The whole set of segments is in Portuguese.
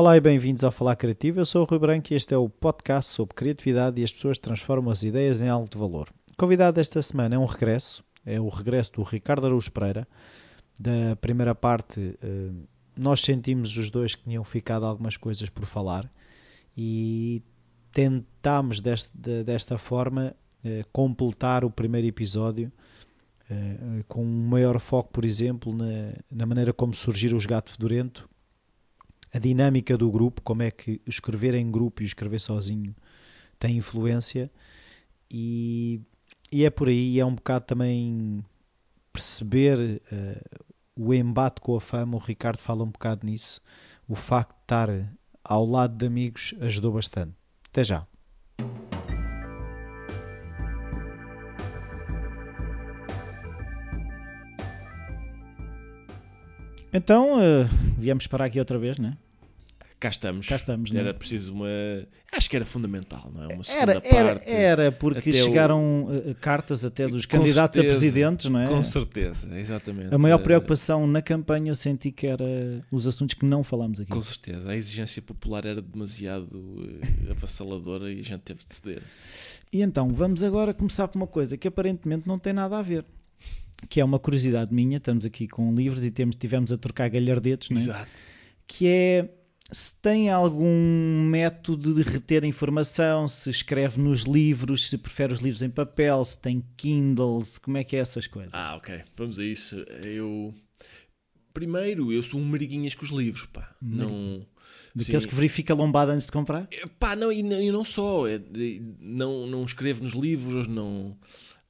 Olá e bem-vindos ao Falar Criativo. Eu sou o Rui Branco e este é o podcast sobre criatividade e as pessoas transformam as ideias em algo de valor. O convidado desta semana é um regresso, é o regresso do Ricardo Araújo Pereira. Da primeira parte, eh, nós sentimos os dois que tinham ficado algumas coisas por falar e tentámos desta, desta forma eh, completar o primeiro episódio eh, com um maior foco, por exemplo, na, na maneira como surgiram os Gato Fedorento a dinâmica do grupo, como é que escrever em grupo e escrever sozinho tem influência e, e é por aí, é um bocado também perceber uh, o embate com a fama, o Ricardo fala um bocado nisso, o facto de estar ao lado de amigos ajudou bastante. Até já. Então, uh, viemos parar aqui outra vez, né? Cá estamos. Cá estamos, Era né? preciso uma. Acho que era fundamental, não é? Uma segunda Era, era, parte. era porque até o- chegaram uh, cartas até dos Com candidatos a certeza, presidentes, não é? Com certeza, exatamente. A maior Eh, preocupação na campanha eu senti que era os assuntos que não falámos aqui. Com certeza. A exigência popular era demasiado eh, avassaladora e a gente teve de ceder. E então, vamos agora começar por uma coisa que aparentemente não tem nada a ver. Que é uma curiosidade minha, estamos aqui com livros e temos, tivemos a trocar galhardetes, não é? Exato. que é se tem algum método de reter informação, se escreve nos livros, se prefere os livros em papel, se tem Kindles, como é que é essas coisas? Ah, ok. Vamos a isso. Eu. Primeiro, eu sou um mariguinhas com os livros, pá. Não. Daqueles que verifica a lombada antes de comprar? É, Pá, não, e não, e não só. é, não, não escrevo nos livros, não.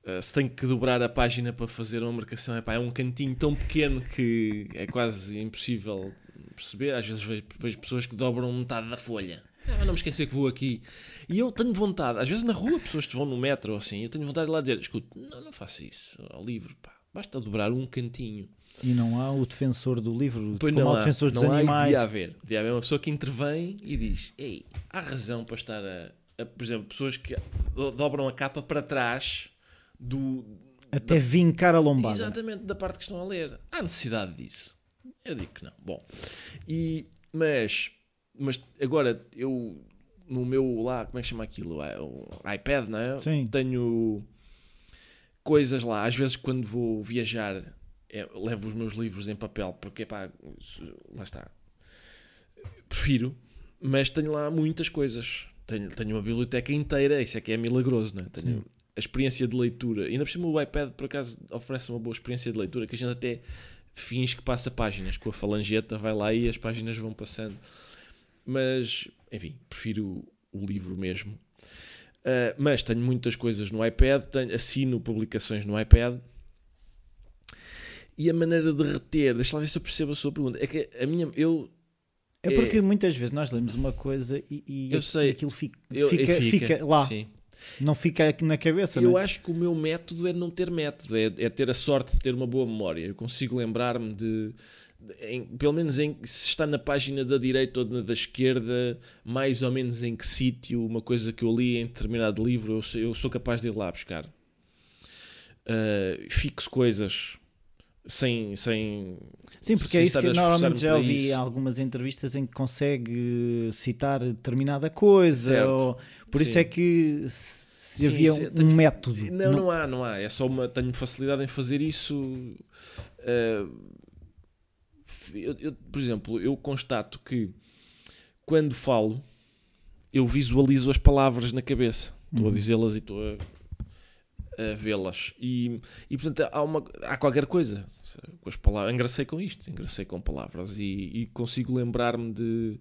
Eh, se tenho que dobrar a página para fazer uma marcação, é, pá, é um cantinho tão pequeno que é quase impossível perceber. Às vezes vejo, vejo pessoas que dobram metade da folha. Ah, não me esquecer que vou aqui. E eu tenho vontade, às vezes na rua, pessoas que vão no metro ou assim, eu tenho vontade de lá dizer: escute, não, não faça isso ao livro, pá, basta dobrar um cantinho. E não há o defensor do livro, Pois como não há o há, defensor dos não há, animais. Devia haver. Devia haver uma pessoa que intervém e diz: Ei, há razão para estar a. a- por exemplo, pessoas que do- dobram a capa para trás do. Até vincar a lombada. Exatamente, da parte que estão a ler. Há necessidade disso. Eu digo que não. Bom, e, mas, mas agora eu no meu lá, como é que chama aquilo? Ah, O iPad, não é? Sim. Tenho coisas lá. Às vezes, quando vou viajar, é, levo os meus livros em papel, porque pá, lá está. Prefiro, mas tenho lá muitas coisas. Tenho, tenho uma biblioteca inteira, isso é que é milagroso, não é? Tenho. A experiência de leitura. Ainda por cima, o iPad, por acaso, oferece uma boa experiência de leitura, que a gente até finge que passa páginas com a falangeta, vai lá e as páginas vão passando. Mas, enfim, prefiro o livro mesmo. Uh, mas tenho muitas coisas no iPad, tenho, assino publicações no iPad. E a maneira de reter, deixa lá ver se eu percebo a sua pergunta. É que a minha, eu, É porque muitas vezes nós lemos uma coisa e, e Eu sei. aquilo fica, eu fica, fica lá, Sim. Não fica aqui na cabeça. Eu não é? acho que o meu método é não ter método, é, é ter a sorte de ter uma boa memória. Eu consigo lembrar-me de, em- pelo menos em, se está na página da direita ou na da esquerda, mais ou menos em que sítio, uma coisa que eu li em determinado livro, eu sou, eu sou capaz de ir lá buscar. Uh, fixo coisas sem. sem Sim, porque sem é isso que a normalmente já ouvi isso. algumas entrevistas em que consegue citar determinada coisa. Certo. ou- por isso Sim. é que se Sim, havia um tenho- método. Não, não há, não há. É só uma. Tenho facilidade em fazer isso. Uh, eu- eu, por exemplo, eu constato que quando falo, eu visualizo as palavras na cabeça. Estou a Uhum. dizê-las e estou a, a vê-las. E, e portanto há, uma, há qualquer coisa com as palavras. Engracei com isto, engracei com palavras e, e consigo lembrar-me de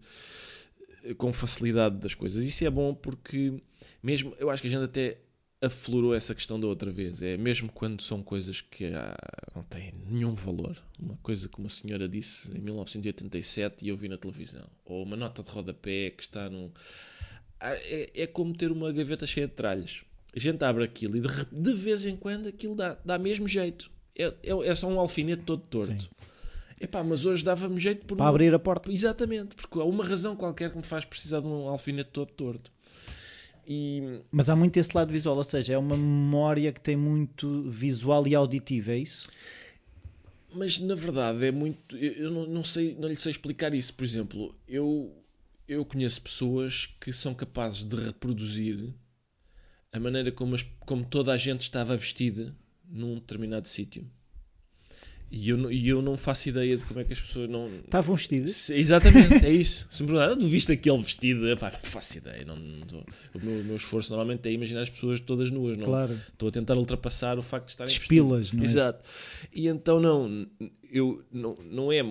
com facilidade das coisas. Isso é bom porque mesmo eu acho que a gente até aflorou essa questão da outra vez. É mesmo quando são coisas que ah, não têm nenhum valor. Uma coisa que uma senhora disse em 1987 e eu vi na televisão. Ou uma nota de rodapé que está num. Ah, É, é como ter uma gaveta cheia de tralhas. A gente abre aquilo e de, de vez em quando aquilo dá, dá mesmo jeito. É, é, é só um alfinete todo torto. Sim. Epá, mas hoje dava-me jeito por Para um- abrir a porta. Exatamente, porque há uma razão qualquer que me faz precisar de um alfinete todo torto. E Mas há muito esse lado visual, ou seja, é uma memória que tem muito visual e auditivo, é isso? Mas na verdade é muito. Eu eu não, não sei, não lhe sei explicar isso. Por exemplo, eu eu conheço pessoas que são capazes de reproduzir a maneira como, as- como toda a gente estava vestida num determinado sítio. E eu, não- e eu não faço ideia de como é que as pessoas não. Estavam vestidos? Se- Exatamente, é isso. Se me perguntar, tu viste aquele vestido? Epá, não faço ideia. Não, não tô- o, meu, o meu esforço normalmente é imaginar as pessoas todas nuas. Não, Claro. Estou a tentar ultrapassar o facto de estarem Despilas, não é? Exato. E então não, eu não, não é,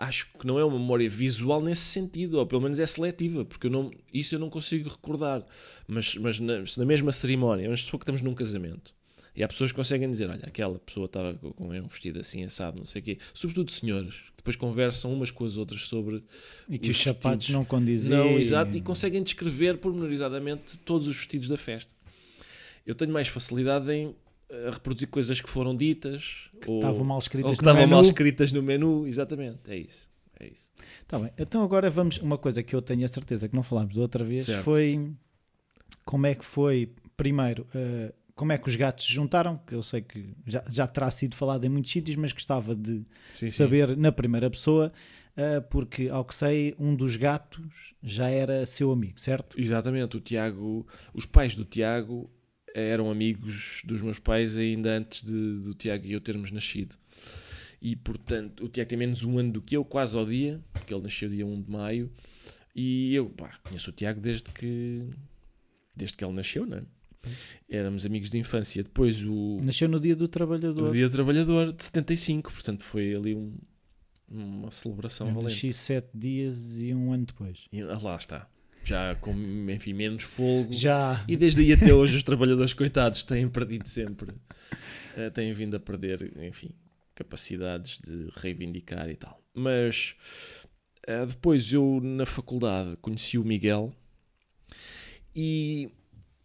acho que não é uma memória visual nesse sentido, ou pelo menos é seletiva, porque eu não, isso eu não consigo recordar. Mas, mas na, na mesma cerimónia, vamos supor que estamos num casamento. E há pessoas que conseguem dizer, olha, aquela pessoa estava com um vestido assim, assado, não sei o quê. Sobretudo senhoras, que depois conversam umas com as outras sobre E que Os os, sapatos não condiziam. não, exato, e conseguem descrever pormenorizadamente todos os vestidos da festa. Eu tenho mais facilidade em eh, reproduzir coisas que foram ditas ou, estavam mal ou escritas que no estavam menu. mal escritas no menu. Exatamente, é isso. É isso. Tá bem. Então agora vamos. Uma coisa que eu tenho a certeza que não falámos da outra vez Certo. foi como é que foi, primeiro, eh, como é que os gatos se juntaram, que eu sei que já, já terá sido falado em muitos sítios, mas gostava de Sim, saber na primeira pessoa, eh, porque ao que sei, um dos gatos já era seu amigo, certo? Exatamente, o Tiago, os pais do Tiago eram amigos dos meus pais ainda antes de, do Tiago e eu termos nascido. E portanto, o Tiago tem menos um ano do que eu, quase ao dia, porque ele nasceu dia 1 de maio. E eu pá, conheço o Tiago desde que desde que ele nasceu, não é? Éramos amigos de infância. Depois o, Nasceu no dia do trabalhador. Dia do Trabalhador de 75, portanto foi ali um- uma celebração Eu valente. nasci sete dias e um ano depois. E, ah, lá está. Já com, enfim, menos fogo. Já. E desde aí até hoje os trabalhadores coitados têm perdido sempre. eh, têm vindo a perder, enfim, capacidades de reivindicar e tal. Mas eh, depois eu na faculdade conheci o Miguel e,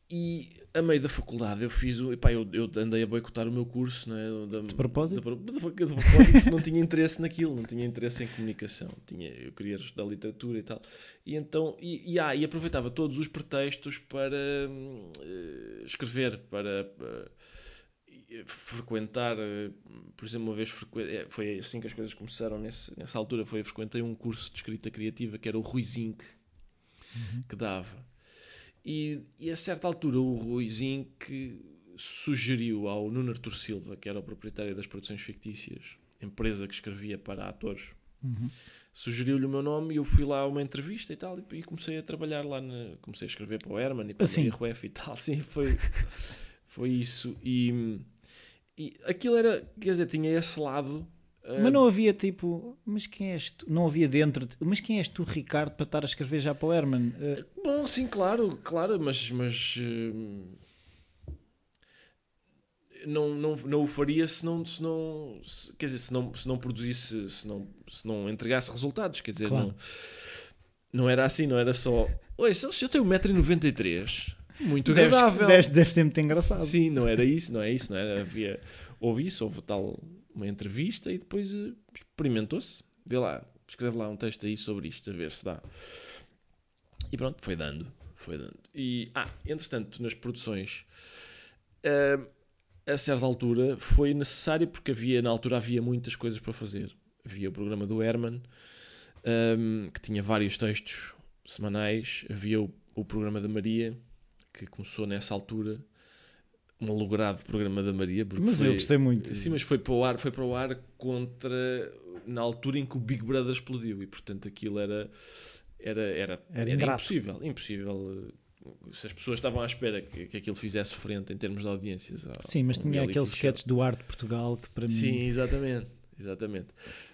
e a meio da faculdade eu fiz o. Epá, eu, eu andei a boicotar o meu curso, não é? Da- De propósito? De propósito, não tinha interesse naquilo, não tinha interesse em comunicação. Tinha, eu queria estudar literatura e tal. E então, e, e, ah, e aproveitava todos os pretextos para eh, escrever, para, para, eh, frequentar, eh, por exemplo, uma vez frequ- foi assim que as coisas começaram nesse, nessa altura, foi eu frequentei um curso de escrita criativa que era o Rui Zinc que dava. E, e a certa altura o Rui Zinc sugeriu ao Nuno Artur Silva, que era o proprietário das produções fictícias, empresa que escrevia para atores, Uhum. sugeriu-lhe o meu nome e eu fui lá a uma entrevista e tal e, e comecei a trabalhar lá na, comecei a escrever para o Herman e para Assim? Maria Rueff e tal sim foi foi isso e, e aquilo era quer dizer tinha esse lado Mas não havia tipo, mas quem és tu? Não havia dentro, de, mas quem és tu, Ricardo, para estar a escrever já para o Herman? Eh, bom sim claro claro mas mas hum, não, não, não o faria se não, se não se- quer dizer, se não, se não produzisse, se não, se não entregasse resultados, quer dizer, Claro. não, não era assim, não era só. Oi, se eu- se eu tenho 1,93m, muito deves- agradável. Deve, deve ser muito engraçado. Sim, não era isso, não é isso, não era. Havia, houve isso, houve tal uma entrevista e depois eh, experimentou-se. Vê lá, escreve lá um texto aí sobre isto, a ver se dá. E pronto, foi dando, foi dando. E, ah, entretanto, nas produções, eh, a certa altura foi necessário porque havia, na altura havia muitas coisas para fazer. Havia o programa do Herman, ehm, que tinha vários textos semanais, havia o, o programa da Maria, que começou nessa altura, um programa da Maria, porque Mas foi, eu gostei muito. Sim, mas foi para o ar, foi para o ar contra na altura em que o Big Brother explodiu e portanto aquilo era era era, Era era impossível, impossível eh, se as pessoas estavam à espera que, que aquilo fizesse frente em termos de audiências. ao- Sim, mas tinha aquele sketch do Arte de Portugal que para mim. Sim, exatamente. Exatamente.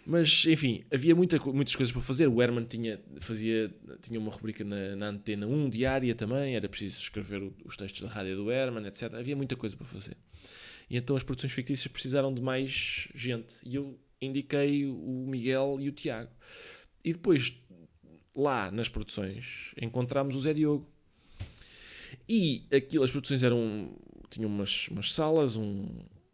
Mas, enfim, havia muita, muitas coisas para fazer. O Herman tinha, fazia, tinha uma rubrica na, na Antena 1 diária também. Era preciso escrever o- os textos da rádio do Herman, etc. Havia muita coisa para fazer. E então as produções fictícias precisaram de mais gente. E eu indiquei o Miguel e o Tiago. E depois, lá nas produções, encontramos o Zé Diogo. E aquilo, as produções eram. tinham umas, umas salas, um,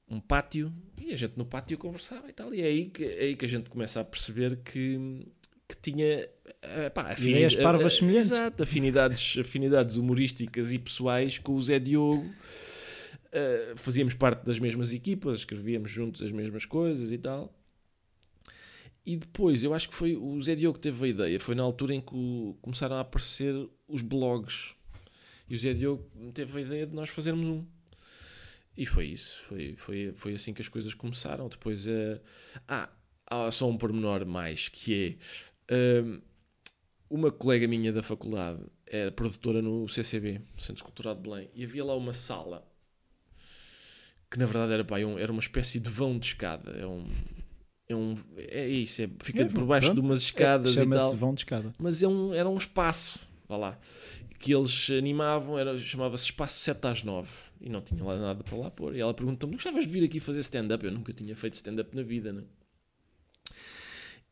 um pátio, e a gente no pátio conversava e tal. E é aí que, é aí que a gente começa a perceber que, que tinha. eh, pá, afini- Ideias parvas eh, semelhantes. Exato, afinidades, afinidades humorísticas e pessoais com o Zé Diogo. Eh, fazíamos parte das mesmas equipas, escrevíamos juntos as mesmas coisas e tal. e depois, eu acho que foi o Zé Diogo que teve a ideia. Foi na altura em que o- começaram a aparecer os blogs. E o Zé Diogo teve a ideia de nós fazermos um. E foi isso. Foi, foi, foi assim que as coisas começaram. Depois, eh, ah, há só um pormenor mais, que é... hum, uma colega minha da faculdade era produtora no CCB, Centro Cultural de Belém, e havia lá uma sala que na verdade era, pá, é um- era uma espécie de vão de escada. É um... É, um, é isso, é, fica É, por baixo pronto. de umas escadas e Chama-se tal vão de escada. mas é um, era um espaço, vá lá, que eles animavam, chamava-se Espaço 7 às 9, e não tinha lá nada para lá pôr. E ela perguntou-me, gostavas de vir aqui fazer stand-up? Eu nunca tinha feito stand-up na vida, né?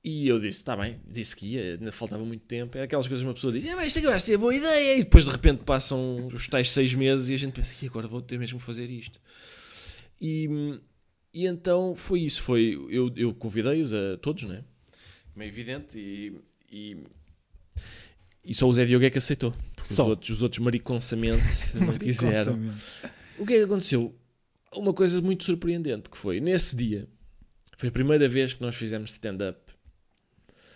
E eu disse, está bem, disse que ia, ainda faltava muito tempo. É aquelas coisas que uma pessoa diz, é, mas isto vai ser boa ideia. E depois de repente passam os tais seis meses e a gente pensa, e agora vou ter mesmo que fazer isto. E, e então foi isso, foi, eu, eu convidei-os a todos, né? É evidente, e, e, e só o Zé Diogo é que aceitou. Os outros, os outros mariconsamente não quiseram. O que é que aconteceu? Uma coisa muito surpreendente que foi, nesse dia, foi a primeira vez que nós fizemos stand-up.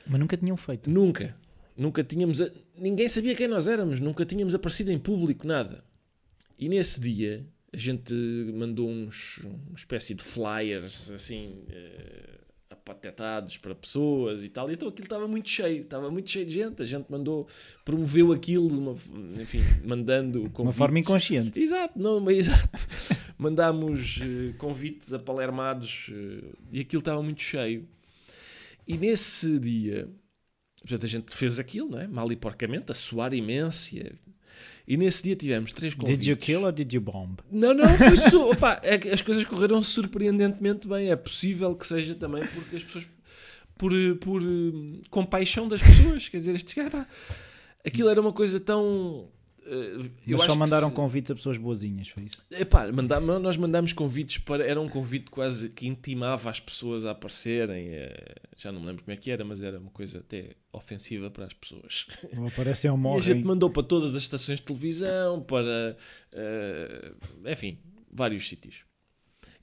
Mas nunca tinham feito. Nunca. Nunca tínhamos... a- Ninguém sabia quem nós éramos. Nunca tínhamos aparecido em público, nada. E nesse dia, a gente mandou uns... Uma espécie de flyers, assim... apatetados para pessoas e tal. E então aquilo estava muito cheio. Estava muito cheio de gente. A gente mandou... Promoveu aquilo, uma, enfim, mandando De uma convites. forma inconsciente. Exato, não, mas exato. Mandámos eh, convites a palermados eh, e aquilo estava muito cheio. E nesse dia, portanto, a gente fez aquilo, não é? Mal e porcamente, a suar imenso. E, e nesse dia tivemos três convites. Did you kill or did you bomb? Não, não, foi su... Opa, é as coisas correram surpreendentemente bem. É possível que seja também porque as pessoas. Por, por eh, compaixão das pessoas. Quer dizer, estes caras. pá, Aquilo era uma coisa tão. Eh, eu Mas só mandaram se- convites a pessoas boazinhas, foi isso? Epá, mandá- nós mandámos convites para. Era um convite quase que intimava as pessoas a aparecerem. eh, Já não me lembro como é que era, mas era uma coisa até ofensiva para as pessoas. Ou aparecem ou E a morrem. gente mandou para todas as estações de televisão, para. eh, enfim, vários sítios.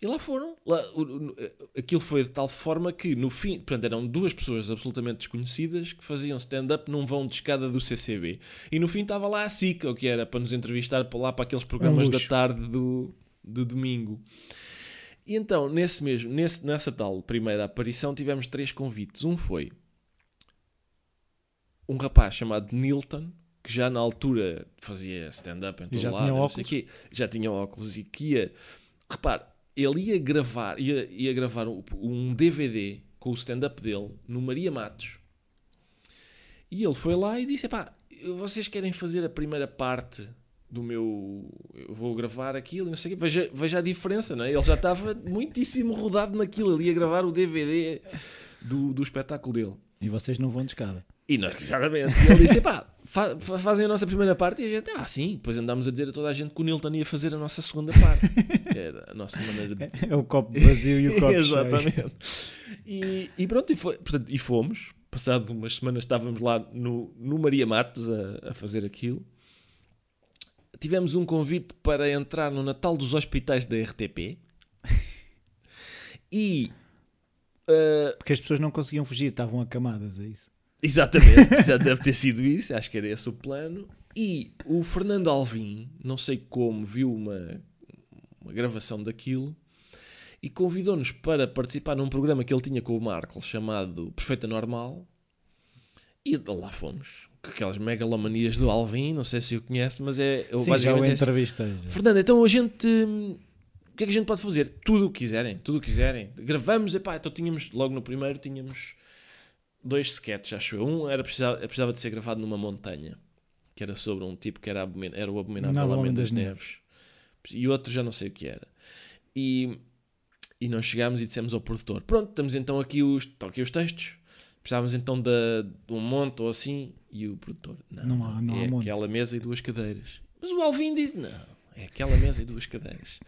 E lá foram. Lá, o- aquilo foi de tal forma que, no fim, portanto, eram duas pessoas absolutamente desconhecidas que faziam stand-up num vão de escada do CCB. E no fim estava lá a SICA, o que era para nos entrevistar para lá para aqueles programas da luxo. tarde do, do domingo. E então, nesse mesmo, nesse, nessa tal primeira aparição, tivemos três convites. Um foi um rapaz chamado Nilton, que já na altura fazia stand-up em todo já lado, tinha não sei óculos? quê, já tinha óculos e que ia, repare, ele ia gravar, ia, ia gravar um, DVD com o stand-up dele no Maria Matos. E ele foi lá e disse: pá, vocês querem fazer a primeira parte do meu. Eu vou gravar aquilo não sei o quê. Veja, veja a diferença, não é? Ele já estava muitíssimo rodado naquilo. Ele ia gravar o DVD do, do espetáculo dele. E vocês não vão de escada. E nós, exatamente. E ele disse: pá, fa fa- fazem a nossa primeira parte e a gente, ah, sim. Depois andámos a dizer a toda a gente que o Nilton ia fazer a nossa segunda parte. Que Era a nossa maneira de. É o copo vazio e o copo. Exatamente. E, e pronto, e, foi, portanto, e fomos. Passado umas semanas estávamos lá no, no Maria Matos a, a fazer aquilo. Tivemos um convite para entrar no Natal dos Hospitais da RTP. E. ah, Porque as pessoas não conseguiam fugir, estavam acamadas, é isso? Exatamente, já deve ter sido isso, acho que era esse o plano. E o Fernando Alvim, não sei como, viu uma, uma gravação daquilo e convidou-nos para participar num programa que ele tinha com o Marco chamado Perfeita Normal. E lá fomos. Com aquelas megalomanias do Alvim, não sei se o conhece, mas é Sim, já o basicamente é já. Fernando, então a gente. hum, O que é que a gente pode fazer? Tudo o que quiserem, tudo o que quiserem. Gravamos, epá, então tínhamos, logo no primeiro, tínhamos dois sketches, acho eu. Um era precisava, precisava de ser gravado numa montanha, que era sobre um tipo que era, abomin- era o Abominável Homem das das Neves. E outro já não sei o que era. E, e nós chegámos e dissemos ao produtor: Pronto, temos então aqui os, estão aqui os textos. Precisávamos então de, de um monte ou assim. E o produtor: Não, Não há- não há é monte." aquela mesa e duas cadeiras. Mas o Alvin disse: Não, é aquela mesa e duas cadeiras.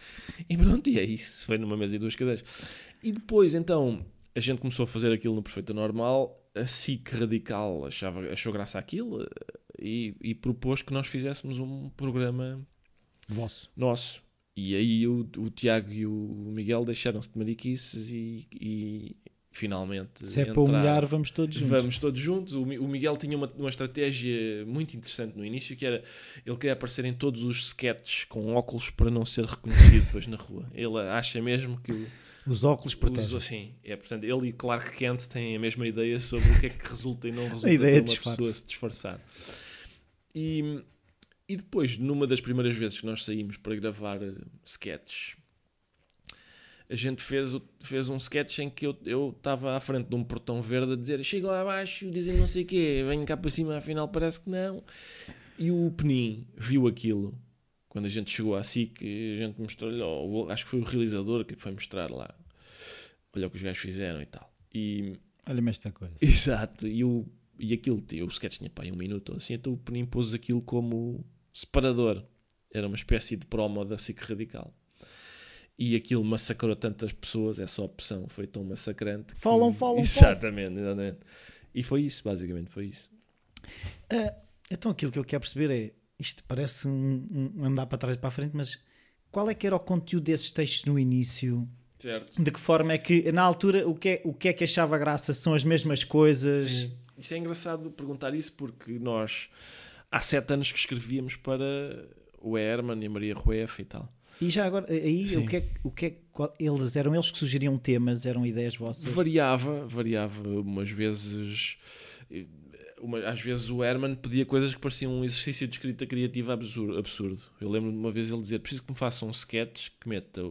E pronto, e é isso. Foi numa mesa e duas cadeiras. E depois, então, a gente começou a fazer aquilo no Perfeito Normal. A SIC Radical achava, achou graça àquilo eh, e, e propôs que nós fizéssemos um programa Vosso. nosso. E aí o, o Tiago e o Miguel deixaram-se de mariquices e, e finalmente. Se é para entrar. humilhar, vamos todos juntos. Vamos todos juntos. O o Miguel tinha uma, uma estratégia muito interessante no início, que era ele queria aparecer em todos os sketches com óculos para não ser reconhecido depois na rua. Ele acha mesmo que Os óculos os, protegem. assim, é, portanto, ele e Clark Kent têm a mesma ideia sobre o que é que resulta e não resulta ideia para de uma pessoa se disfarçar. E, e depois, numa das primeiras vezes que nós saímos para gravar eh, sketches, a gente fez, fez um sketch em que eu eu estava à frente de um portão verde a dizer chega lá abaixo, dizem não sei o quê, venho cá para cima, afinal parece que não. E o Penin viu aquilo quando a gente chegou à SIC, a gente mostrou-lhe, ou o- acho que foi o realizador que lhe foi mostrar lá, olha o que os gajos fizeram e tal. E, Olha-me esta coisa. exato, e, o, e aquilo, o sketch tinha pá, aí um minuto ou assim, então o Penin pôs aquilo como separador. Era uma espécie de promo da SIC Radical. E aquilo massacrou tantas pessoas, essa opção foi tão massacrante. que- Falam, falam, Exatamente, exatamente. E foi isso, basicamente, foi isso. Ah, então aquilo que eu quero perceber é, isto parece um, um andar para trás e para a frente, mas qual é que era o conteúdo desses textos no início? Certo. De que forma é que, na altura, o que é, o que, é que achava graça? São as mesmas coisas? Sim. Isso é engraçado perguntar isso porque nós há sete anos que escrevíamos para o Herman e a Maria Rueff e tal. E já agora, aí, Sim. o que é, que- o que é, qual- eles, eram eles que sugeriam temas, eram ideias vossas? Variava, variava umas vezes. Uma- às vezes o Herman pedia coisas que pareciam um exercício de escrita criativa absurdo. absurdo. Eu lembro de uma vez ele dizer: preciso que me faça um sketch que meta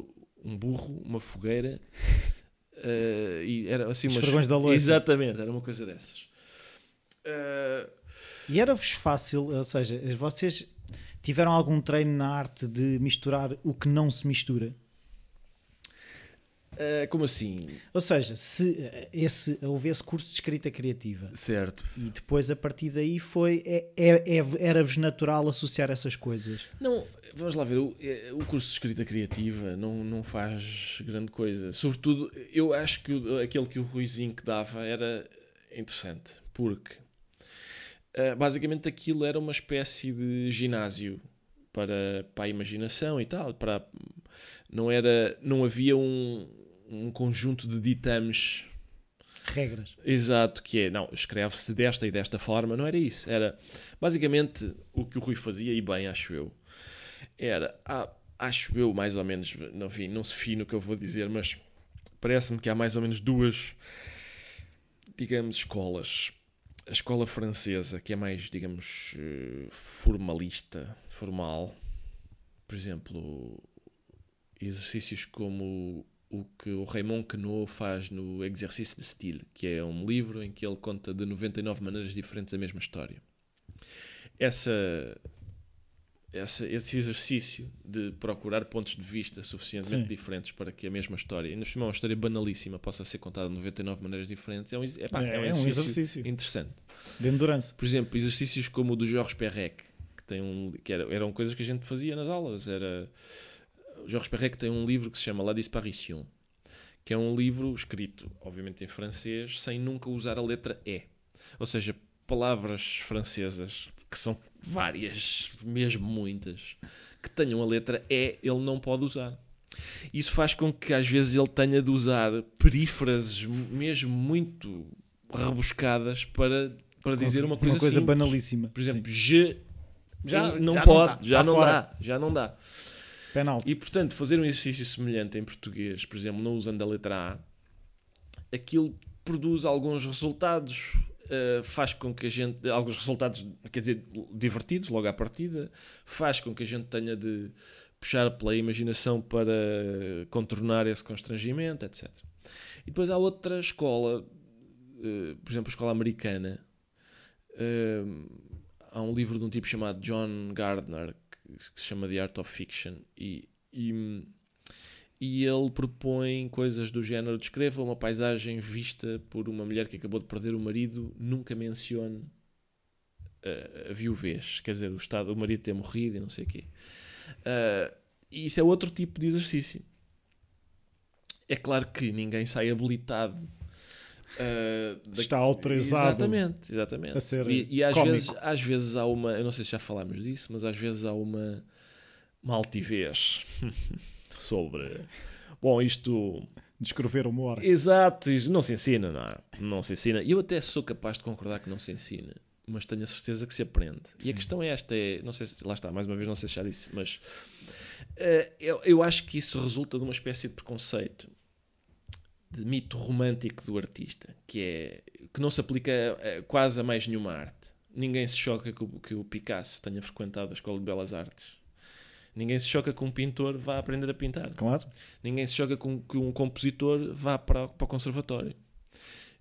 um burro, uma fogueira eh, e era assim Os umas. fragões da louça. Exatamente, era uma coisa dessas. Eh, E era-vos fácil, ou seja, vocês tiveram algum treino na arte de misturar o que não se mistura? Eh, como assim? Ou seja, se eh, esse, houve esse curso de escrita criativa Certo. e depois a partir daí foi é, é- é- era-vos natural associar essas coisas. Não, vamos lá ver, o, eh, o curso de escrita criativa não, não faz grande coisa. Sobretudo, eu acho que o- aquele que o Ruizinho que dava era interessante, porque eh, basicamente aquilo era uma espécie de ginásio para, para a imaginação e tal. Para, não, era, não havia um, um conjunto de ditames Regras. Exato, que é, não, escreve-se desta e desta forma, não era isso. Era basicamente o que o Rui fazia, e bem, acho eu. Era, ah, acho eu, mais ou menos, não, enfim, não se fino o que eu vou dizer, mas parece-me que há mais ou menos duas, digamos, escolas. A escola francesa, que é mais, digamos, eh, formalista, formal. Por exemplo, exercícios como o que o Raymond Queneau faz no Exercício de Style, que é um livro em que ele conta de 99 maneiras diferentes a mesma história. Essa, essa, esse exercício de procurar pontos de vista suficientemente Sim. diferentes para que a mesma história, ainda por é uma história banalíssima, possa ser contada de 99 maneiras diferentes, é um, epá, É, é um é um exercício exercício. interessante. De endurance. Por exemplo, exercícios como o do Georges Perrec, que, tem um, que era, eram coisas que a gente fazia nas aulas. Era, Georges Perrec tem um livro que se chama La Disparition, que é um livro escrito, obviamente, em francês, sem nunca usar a letra E. Ou seja, palavras francesas, que são várias, mesmo muitas, que tenham a letra E, ele não pode usar. Isso faz com que às vezes ele tenha de usar perífrases mesmo muito rebuscadas para, para dizer uma coisa, simples. banalíssima. Por exemplo, je Já- não já não pode, dá, já tá não fora. dá, já não dá. Penalti. E portanto, fazer um exercício semelhante em português, por exemplo, não usando a letra A, aquilo produz alguns resultados, eh, faz com que a gente, alguns resultados, quer dizer, divertidos logo à partida, faz com que a gente tenha de puxar pela imaginação para contornar esse constrangimento, etc. E depois há outra escola, eh, por exemplo, a escola americana. eh, há um livro de um tipo chamado John Gardner que se chama The Art of Fiction e, e, e ele propõe coisas do género descreva uma paisagem vista por uma mulher que acabou de perder o marido nunca mencione a, a viuvez quer dizer, o estado, o marido ter morrido e não sei o quê. Ah, e isso é outro tipo de exercício. É claro que ninguém sai habilitado ah, da- Está autorizado Exatamente, exatamente. a ser e, e às, cómico. vezes, às vezes há uma, eu não sei se já falámos disso, mas às vezes há uma, uma altivez sobre. Bom, isto Descrever hora. Exato, não se ensina, não é? Não se ensina. E eu até sou capaz de concordar que não se ensina, mas tenho a certeza que se aprende. E a questão é esta: é, não sei se, lá está, mais uma vez, não sei se já disse, mas eh, eu, eu acho que isso resulta de uma espécie de preconceito, de mito romântico do artista, que é que não se aplica eh, quase a mais nenhuma arte. Ninguém se choca que o, que o Picasso tenha frequentado a Escola de Belas Artes. Ninguém se choca que um pintor vá aprender a pintar. Claro. Ninguém se choca com que um compositor vá para, para o conservatório.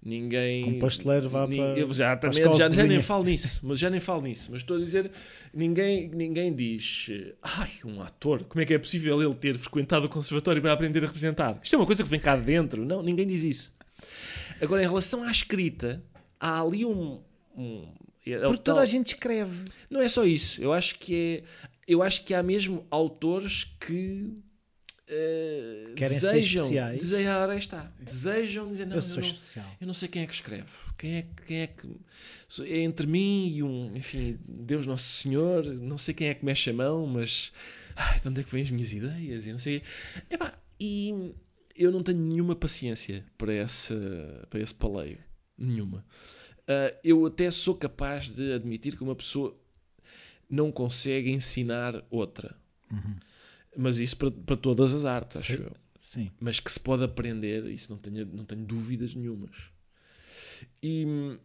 Ninguém. Um pasteleiro vá para- eu já, para a também, já, já nem falo nisso, mas já nem falo nisso. Mas estou a dizer, ninguém, ninguém diz, ai, um ator, como é que é possível ele ter frequentado o conservatório para aprender a representar? Isto é uma coisa que vem cá de dentro. Não, ninguém diz isso. Agora, em relação à escrita, há ali um. um é o Porque toda a gente escreve. não é só isso. Eu acho que é. Eu acho que há mesmo autores que eh, Querem ser desejam. especiais. Desejam, está. Desejam dizer, não, eu eu, sou não, especial. eu não sei quem é que escreve. Quem é, que- quem é que. É entre mim e um. Enfim, Deus Nosso Senhor. Não sei quem é que mexe a mão, mas. Ai, de onde é que vêm as minhas ideias? E não sei. Epá, e eu não tenho nenhuma paciência para esse, para esse paleio. Nenhuma. Ah, eu até sou capaz de admitir que uma pessoa não consegue ensinar outra. Mas isso para, para todas as artes, acho Sim. eu. Sim. Mas que se pode aprender, isso não tenho, não tenho dúvidas nenhumas. E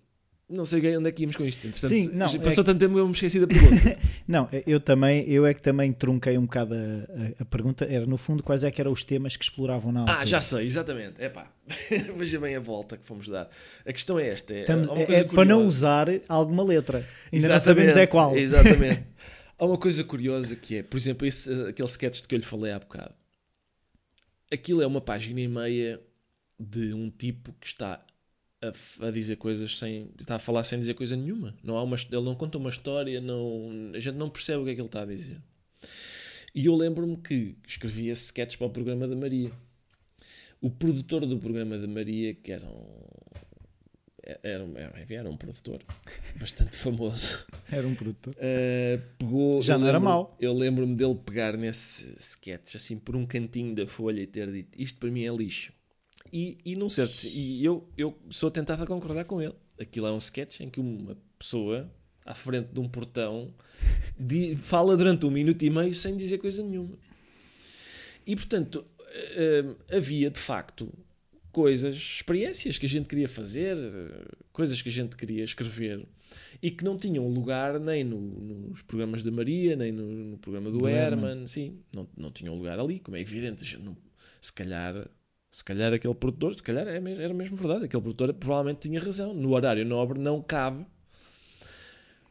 não sei onde é que íamos com isto. Entretanto, Sim, não, é passou que- tanto tempo que eu me esqueci da pergunta. Não, eu também, eu é que também trunquei um bocado a, a- a pergunta. Era no fundo quais é que eram os temas que exploravam na altura. ah, já sei, exatamente. É pá, veja bem a volta que fomos dar. A questão é esta: é, Estamos- é, é para não usar alguma letra. Ainda não Exatamente, sabemos é qual. Exatamente. Há uma coisa curiosa que é, por exemplo, esse, aquele sketch de que eu lhe falei há bocado. Aquilo é uma página e meia de um tipo que está a, a dizer coisas sem. está a falar sem dizer coisa nenhuma. Não há uma, ele não conta uma história, não, a gente não percebe o que é que ele está a dizer. E eu lembro-me que escrevi esse sketch para o programa da Maria. O produtor do programa da Maria, que era um. Era, um- era um produtor bastante famoso. Era um produtor. Uh, pegou, Já não era lembro- mau. Eu lembro-me dele pegar nesse sketch, assim, por um cantinho da folha e ter dito: Isto para mim é lixo. E, e não sei, e eu, eu sou tentado a concordar com ele. Aquilo é um sketch em que uma pessoa à frente de um portão di- fala durante um minuto e meio sem dizer coisa nenhuma. E portanto, uh, havia de facto coisas, experiências que a gente queria fazer, coisas que a gente queria escrever e que não tinham lugar nem no- nos programas da Maria, nem no, no programa do, Do Herman, Herman. sim, não, não tinham lugar ali, como é evidente, não- se calhar se calhar aquele produtor, se calhar é mesmo- era mesmo verdade, aquele produtor provavelmente tinha razão, no horário nobre não cabe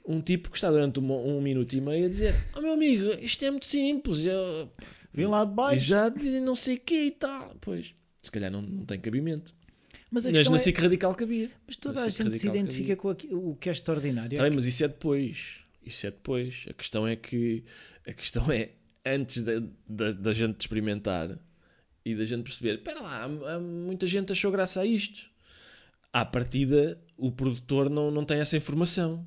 um tipo que está durante um, um minuto e meio a dizer oh meu amigo, isto é muito simples eu, Vem lá de baixo. já de não sei o que e tal. Pois, se calhar não, não tem cabimento. Mas Mas na é, SIC Radical cabia. mas toda a gente se identifica com aqui- o que é extraordinário. Mas isso é depois. Isso é depois. A questão é que a questão é antes da, da, da gente experimentar e da gente perceber, espera lá, muita gente achou graça a isto. À partida, o produtor não, não tem essa informação.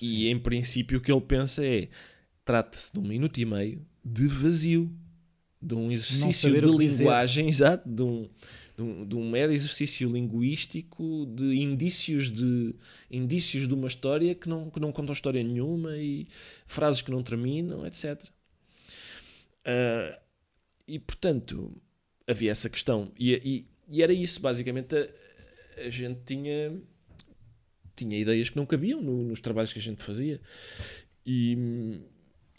E em princípio o que ele pensa é trata-se de um minuto e meio de vazio. De um exercício de dizer. linguagem, exato, de um, de, um, de um mero exercício linguístico, de indícios de, indícios de uma história que não, que não contam história nenhuma e frases que não terminam, etc. Ah, e portanto, havia essa questão. E, e- e era isso, basicamente. A, a gente tinha, tinha ideias que não cabiam no- nos trabalhos que a gente fazia. E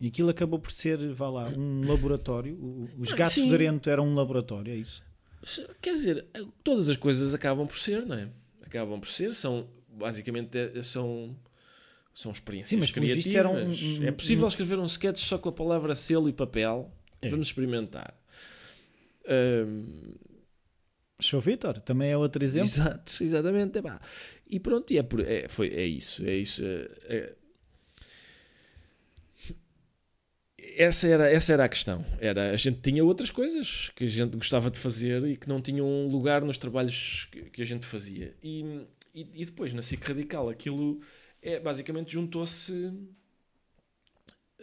E aquilo acabou por ser, vá lá, um laboratório. O- Os Ah, gatos sim. de Rento eram um laboratório, é isso? Quer dizer, todas as coisas acabam por ser, não é? Acabam por ser, são basicamente é- são, são experiências Sim, mas criativas. vistos era um- um- é possível um- escrever um sketch só com a palavra selo e papel. É. Vamos experimentar. Ahm, Show Vitor, também é outro exemplo. Exato, exatamente. epá. E pronto, e é, por- é, foi, é isso. É isso é- é- Essa, era, essa era a questão. Era, a gente tinha outras coisas que a gente gostava de fazer e que não tinham lugar nos trabalhos que, que a gente fazia. E, e, e depois, na SIC Radical, aquilo é, basicamente juntou-se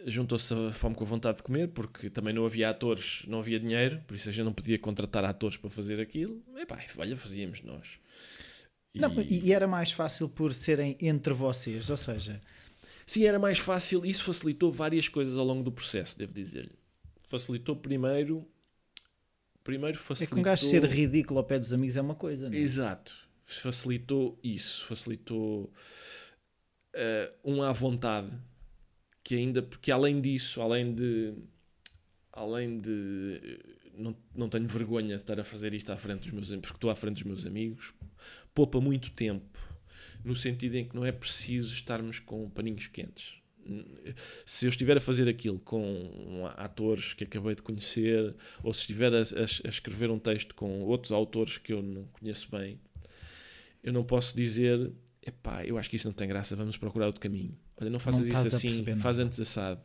juntou-se a fome com a vontade de comer, porque também não havia atores, não havia dinheiro, por isso a gente não podia contratar atores para fazer aquilo. E pá, olha, fazíamos nós. E... Não, e era mais fácil por serem entre vocês, ou seja... Sim, era mais fácil, isso facilitou várias coisas ao longo do processo, devo dizer-lhe. Facilitou primeiro... Primeiro facilitou... É que um gajo ser ridículo ao pé dos amigos é uma coisa, não é? Exato. Facilitou isso, facilitou uh, um à vontade que ainda porque além disso, além de além de não, não tenho vergonha de estar a fazer isto à frente dos meus porque estou à frente dos meus amigos, poupa muito tempo, no sentido em que não é preciso estarmos com paninhos quentes. Se eu estiver a fazer aquilo com atores que acabei de conhecer, ou se estiver a, a, a escrever um texto com outros autores que eu não conheço bem, eu não posso dizer epá, eu acho que isso não tem graça, vamos procurar outro caminho. Olha, não faças não isso assim, faz antes assado.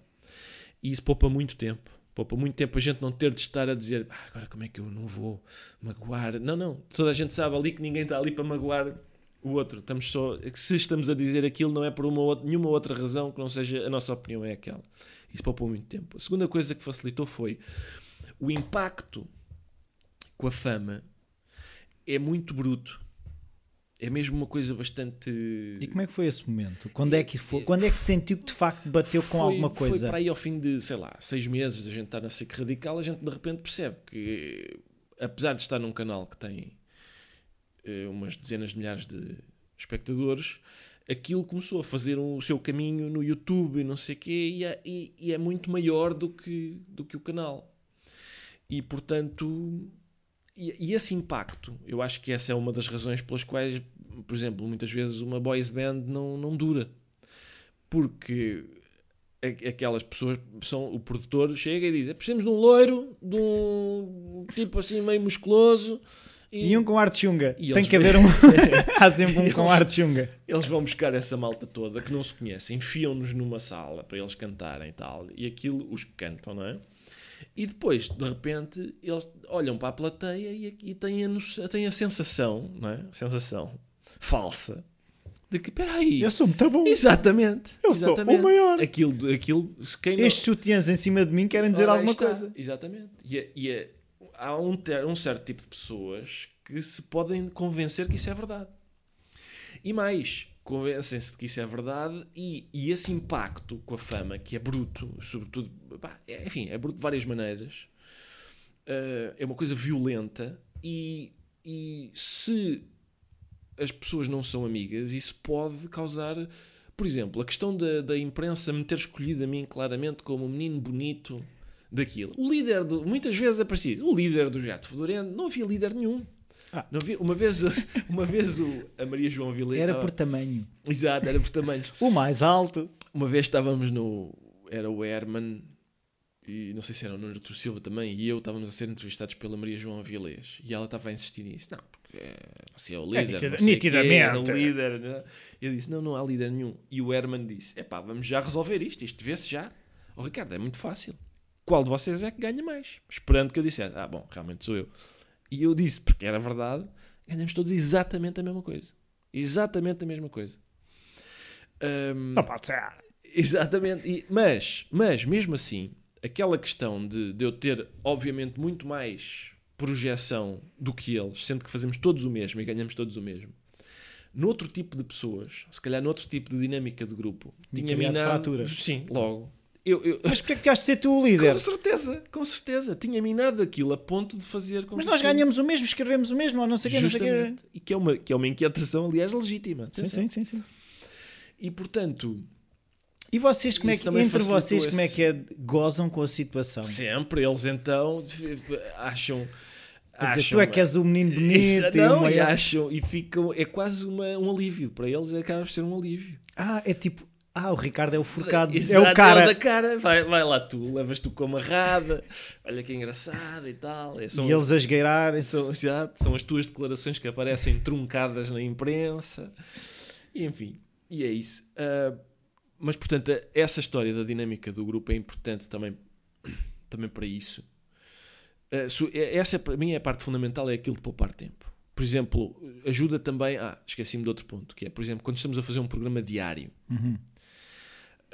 E isso poupa muito tempo. Poupa muito tempo a gente não ter de estar a dizer ah, agora como é que eu não vou magoar. Não, não. Toda a gente sabe ali que ninguém está ali para magoar o outro. Estamos só, se estamos a dizer aquilo, não é por uma outra, nenhuma outra razão que não seja a nossa opinião, é aquela. Isso poupou muito tempo. A segunda coisa que facilitou foi o impacto com a fama é muito bruto é mesmo uma coisa bastante. E como é que foi esse momento? Quando é que, foi, quando é que sentiu que de facto bateu foi, com alguma coisa? Foi para aí ao fim de, sei lá, seis meses a gente estar na SIC Radical, a gente de repente percebe que, apesar de estar num canal que tem umas dezenas de milhares de espectadores, aquilo começou a fazer o seu caminho no YouTube e não sei o quê, e é, e, e é muito maior do que, do que o canal. E portanto e, e, esse impacto, eu acho que essa é uma das razões pelas quais, por exemplo, muitas vezes uma boys band não, não dura. Porque aquelas pessoas são o produtor chega e diz é, precisamos de um loiro de um tipo assim meio musculoso e, e um com arte chunga tem que haver um há sempre um eles, com arte chunga eles vão buscar essa malta toda que não se conhece enfiam-nos numa sala para eles cantarem e tal e aquilo os que cantam não é e depois, de repente, eles olham para a plateia e, e têm, a, têm a sensação, não é? A sensação falsa de que, peraí. Eu sou muito bom. Exatamente. Eu exatamente. sou o maior. Aquilo, aquilo, quem não... Estes sutiãs em cima de mim querem dizer alguma está. coisa. Exatamente. E, é, e é, há um, um certo tipo de pessoas que se podem convencer que isso é verdade. E mais, convencem-se de que isso é verdade e, e esse impacto com a fama, que é bruto, sobretudo, pá, é, enfim, é bruto de várias maneiras, uh, é uma coisa violenta e, e se as pessoas não são amigas, isso pode causar, por exemplo, a questão da, da imprensa me ter escolhido a mim claramente como um menino bonito daquilo. O líder, do, muitas vezes aparecia, o líder do Jato Fedorento, não havia líder nenhum. Ah. Não vi, uma vez, uma vez o, a Maria João Vileta. Era por tamanho. Exato, era por tamanho. o mais alto. Uma vez estávamos no. Era o Herman e não sei se era o Nuno Artur Silva também, e eu estávamos a ser entrevistados pela Maria João Avilés e ela estava a insistir nisso. Não, porque você é o líder. É, nitida, nitidamente. É o líder. Né? Eu disse: não, não há líder nenhum. E o Herman disse: é pá, vamos já resolver isto. Isto vê-se já. Oh, Ricardo, é muito fácil. Qual de vocês é que ganha mais? Esperando que eu dissesse: ah, bom, realmente sou eu. E eu disse, porque era verdade, ganhamos todos exatamente a mesma coisa. Exatamente a mesma coisa. Um, não pode ser. Exatamente. E, mas, mas, mesmo assim, aquela questão de, de eu ter, obviamente, muito mais projeção do que eles, sendo que fazemos todos o mesmo e ganhamos todos o mesmo. Noutro tipo de pessoas, se calhar noutro tipo de dinâmica de grupo, tinha minado... fraturas. Sim, logo eu, eu... Mas porquê é que has de ser tu o líder? Com certeza, com certeza. Tinha minado aquilo a ponto de fazer Mas nós ganhamos o mesmo, escrevemos o mesmo, ou não sei o quê, não sei quê. E que é, uma, que é uma inquietação, aliás, legítima. Sim, sim, sim, sim. E portanto. E vocês, como é que, entre vocês, esse... como é que é? Gozam com a situação? Sempre, eles então acham. Quer dizer, tu é que és o menino bonito Isso, não, e, e acham e ficam é quase uma, um alívio para eles acaba por ser um alívio ah é tipo ah, o Ricardo é o forcado, Exato, é o cara. É o da cara. Vai, vai lá tu, levas tu com amarrada, olha que engraçado e tal. É, são, e eles a esgueirarem são, são as tuas declarações que aparecem truncadas na imprensa. E, enfim, e é isso. Uh, mas, portanto, essa história da dinâmica do grupo é importante também, também para isso. Uh, essa, para mim, é a parte fundamental, é aquilo de poupar tempo. Por exemplo, ajuda também... Ah, esqueci-me de outro ponto, que é, por exemplo, quando estamos a fazer um programa diário... Uhum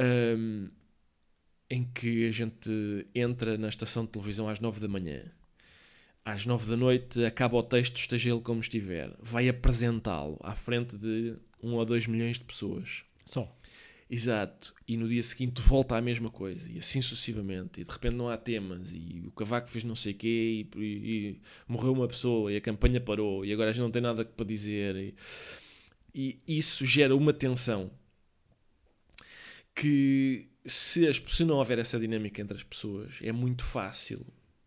um, em que a gente entra na estação de televisão às 9 da manhã. Às 9 da noite acaba o texto, esteja ele como estiver. Vai apresentá-lo à frente de 1 ou 2 milhões de pessoas. Só. Exato. E no dia seguinte volta à mesma coisa. E assim sucessivamente. E de repente não há temas. E o Cavaco fez não sei o quê. E, e, e, morreu uma pessoa. E a campanha parou. E agora a gente não tem nada para dizer. E, e isso gera uma tensão que se, as, se não houver essa dinâmica entre as pessoas, é muito fácil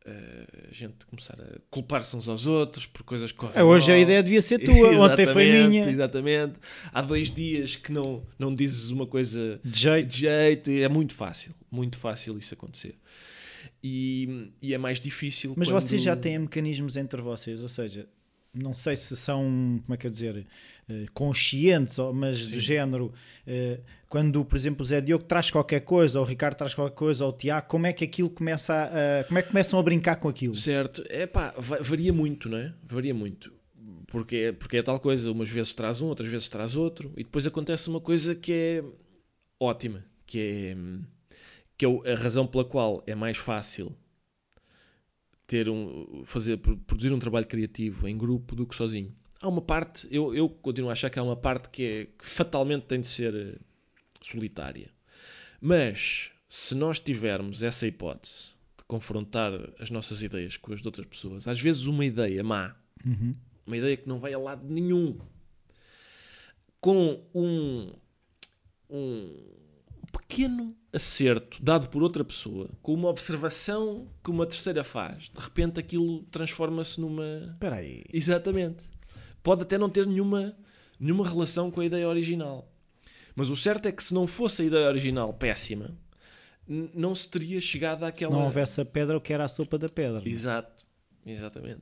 uh, a gente começar a culpar-se uns aos outros por coisas que correm é, Hoje mal. a ideia devia ser tua, ontem foi minha. Exatamente. Há dois dias que não, não dizes uma coisa de jeito. de jeito, é muito fácil, muito fácil isso acontecer. E, e é mais difícil. Mas quando... vocês já têm mecanismos entre vocês, ou seja, não sei se são, como é que eu dizer, eh, conscientes, mas Sim. do género, eh, quando, por exemplo, o Zé Diogo traz qualquer coisa, ou o Ricardo traz qualquer coisa, ou o Tiago, como é que aquilo começa a, como é que começam a brincar com aquilo? Certo, é pá, varia muito, não é? Varia muito. Porque, porque é tal coisa, umas vezes traz um, outras vezes traz outro, e depois acontece uma coisa que é ótima, que é, que é a razão pela qual é mais fácil ter um, fazer, produzir um trabalho criativo em grupo do que sozinho. Há uma parte, eu, eu continuo a achar que há uma parte que, é, que fatalmente tem de ser eh, solitária. Mas se nós tivermos essa hipótese de confrontar as nossas ideias com as de outras pessoas, às vezes uma ideia má, uhum. uma ideia que não vai a lado nenhum, com um, um pequeno acerto dado por outra pessoa, com uma observação que uma terceira faz, de repente aquilo transforma-se numa. Espera aí. Exatamente. Pode até não ter nenhuma, nenhuma relação com a ideia original. Mas o certo é que se não fosse a ideia original péssima, não se teria chegado àquela. Se não houvesse a pedra, o que era a sopa da pedra. Exato. Exatamente.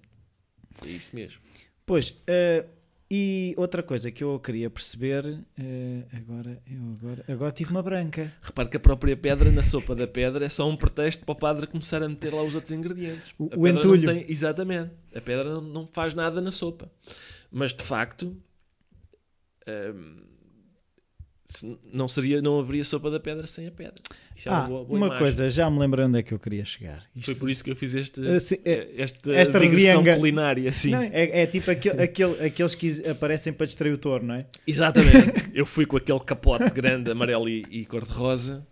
É isso mesmo. Pois. Uh e outra coisa que eu queria perceber, uh, agora, eu agora, agora tive uma branca. Repare que a própria pedra na sopa da pedra é só um pretexto para o padre começar a meter lá os outros ingredientes. O, o entulho. Tem, exatamente. A pedra não, não, faz nada na sopa. Mas de facto, um, ehm, não, seria, não haveria sopa da pedra sem a pedra. Isso é ah, uma, boa, boa uma imagem. coisa, já me lembro onde é que eu queria chegar. Isto... Foi por isso que eu fiz este, uh, sim, é, esta, esta digressão culinária. Assim. Não, é, é, tipo aquele, aquele, aqueles que aparecem para distrair o touro, não é? Exatamente. eu fui com aquele capote grande, amarelo e, e cor-de-rosa.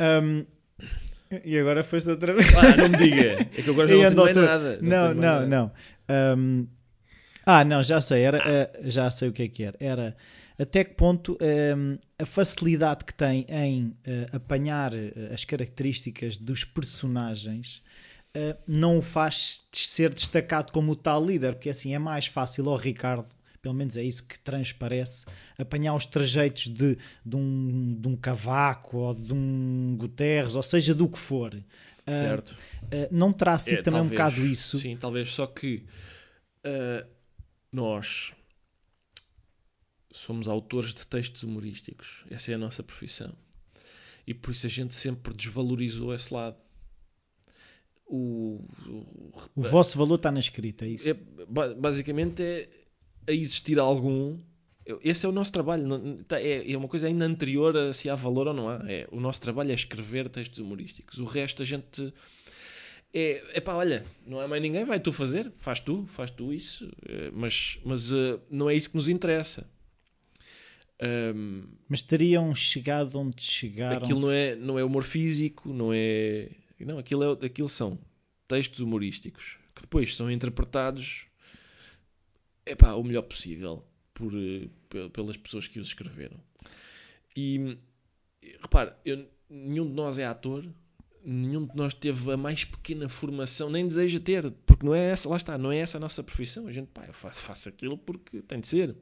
Um, e agora foste outra vez. Ah, não me diga. É que agora já não tenho mais nada. Não, não, não. não. Um, ah, não, já sei. Era, uh, já sei o que é que era. Era até que ponto um, ehm, a facilidade que tem em uh, apanhar uh, as características dos personagens uh, não o faz ser destacado como o tal líder, porque assim é mais fácil ao Ricardo, pelo menos é isso que transparece, apanhar os trajeitos de, de, um, de um Cavaco ou de um Guterres, ou seja, do que for. Certo. não terá sido é, também talvez, um bocado isso? Sim, talvez, só que nós somos autores de textos humorísticos. Essa é a nossa profissão. E por isso a gente sempre desvalorizou esse lado. O, o, o vosso valor está na escrita, é isso? É, basicamente é a existir algum. Esse é o nosso trabalho. Tá, é, é uma coisa ainda anterior a se há valor ou não há. É, o nosso trabalho é escrever textos humorísticos. O resto a gente. É, é pá, olha, não há mais ninguém, vai tu fazer, faz tu, faz tu isso, é, mas, mas uh, não é isso que nos interessa. Um, Mas teriam chegado onde chegaram. Aquilo não é, não é humor físico, não é. Não, aquilo, é, aquilo são textos humorísticos que depois são interpretados epá, o melhor possível por, eh, pelas pessoas que os escreveram. E repare, eu, nenhum de nós é ator, nenhum de nós teve a mais pequena formação, nem deseja ter, porque não é essa, lá está, não é essa a nossa profissão. A gente, pá, eu faço, faço aquilo porque tem de ser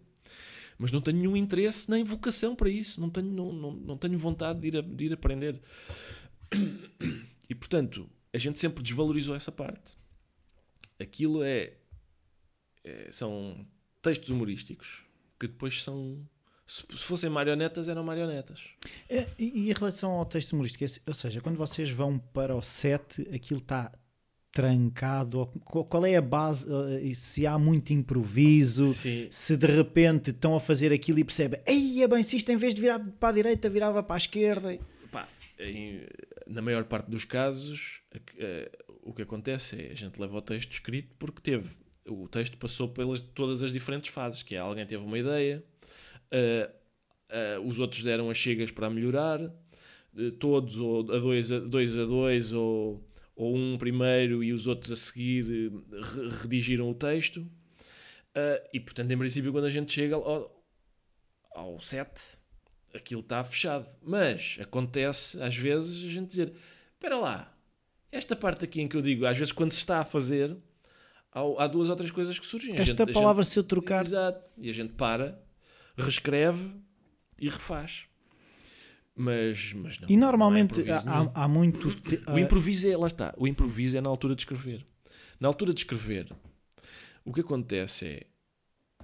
mas não tenho nenhum interesse nem vocação para isso, não tenho, não, não, não tenho vontade de ir, a, de ir aprender. E portanto, a gente sempre desvalorizou essa parte. Aquilo é, é são textos humorísticos que depois são se, fossem marionetas, eram marionetas. É, e, e, em relação ao texto humorístico, ou seja, quando vocês vão para o set, aquilo está trancado? Qual é a base? Eh, se há muito improviso? Sim. Se de repente estão a fazer aquilo e percebem, ei, é bem, se isto em vez de virar para a direita virava para a esquerda? Pá, na maior parte dos casos, uh, o que acontece é a gente leva o texto escrito porque teve. O texto passou pelas todas as diferentes fases, que é alguém teve uma ideia, uh, os outros deram as chegas para melhorar, todos ou a dois a dois, a dois ou, ou um primeiro e os outros a seguir redigiram o texto. e portanto, em princípio, quando a gente chega ao, ao set, aquilo está fechado. Mas acontece, às vezes, a gente dizer: espera lá, esta parte aqui em que eu digo, às vezes, quando se está a fazer, há, há duas ou três coisas que surgem. Esta gente, palavra, gente, se eu trocar. Exato. E a gente para, reescreve e refaz. Mas, mas não. E normalmente não há, há, muito. Te... o improviso é, lá está, o improviso é na altura de escrever. Na altura de escrever, o que acontece é,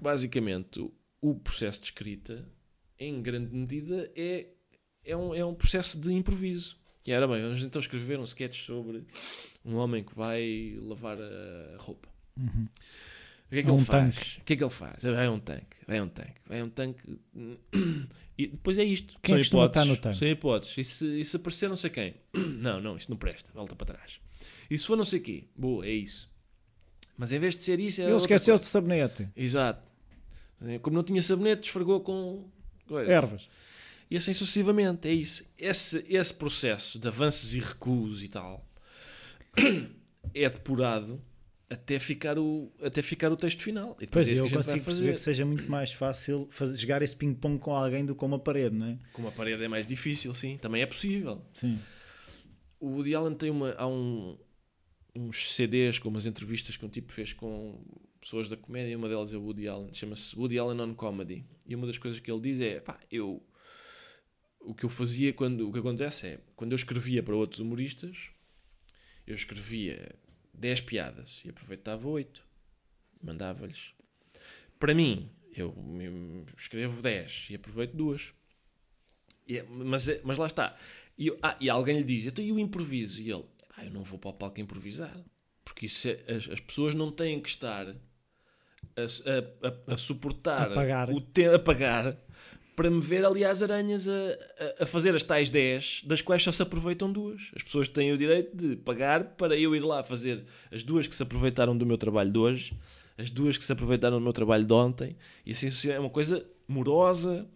basicamente, o processo de escrita em grande medida, é, é, um, é um processo de improviso. Que era bem, vamos então escrever um sketch sobre um homem que vai lavar a roupa. Uhum. O que é que é ele um faz? Tanque. O que é que ele faz? Vai um tanque, vai um tanque, vai um tanque. E depois é isto. Quem são costuma hipóteses. no tanque? São hipóteses. E se, e se aparecer não sei quem? Não, não, isso não presta. Volta para trás. E se for não sei quê? Boa, é isso. Mas em vez de ser isso, é Ele esqueceu-se de sabonete. Exato. Como não tinha sabonete, esfregou com coisas. Ervas. E assim sucessivamente, é isso. Esse, esse processo de avanços e recuos e tal é depurado até ficar o, até ficar o texto final. E Pois, é eu consigo perceber que seja muito mais fácil fazer, jogar esse ping-pong com alguém do que com uma parede, não é? Com uma parede é mais difícil, sim. Também é possível. Sim. O Woody Allen tem uma, há um, uns CDs com umas entrevistas que um tipo fez com pessoas da comédia, uma delas é o Woody Allen, chama-se Woody Allen on Comedy. E uma das coisas que ele diz é, pá, eu o que eu fazia quando o que acontece é, quando eu escrevia para outros humoristas, eu escrevia 10 piadas e aproveitava 8, mandava-lhes. Para mim, eu escrevo 10 e aproveito duas. E, mas, mas lá está. E, ah, e alguém lhe diz, então e o improviso? E ele, ah, eu não vou para o palco improvisar. Porque isso é, as, as pessoas não têm que estar a, a, a, a suportar A pagar. o te, a pagar para me ver ali às aranhas a, a, fazer as tais 10, das quais só se aproveitam duas. As pessoas têm o direito de pagar para eu ir lá fazer as duas que se aproveitaram do meu trabalho de hoje, as duas que se aproveitaram do meu trabalho de ontem, e assim é uma coisa morosa.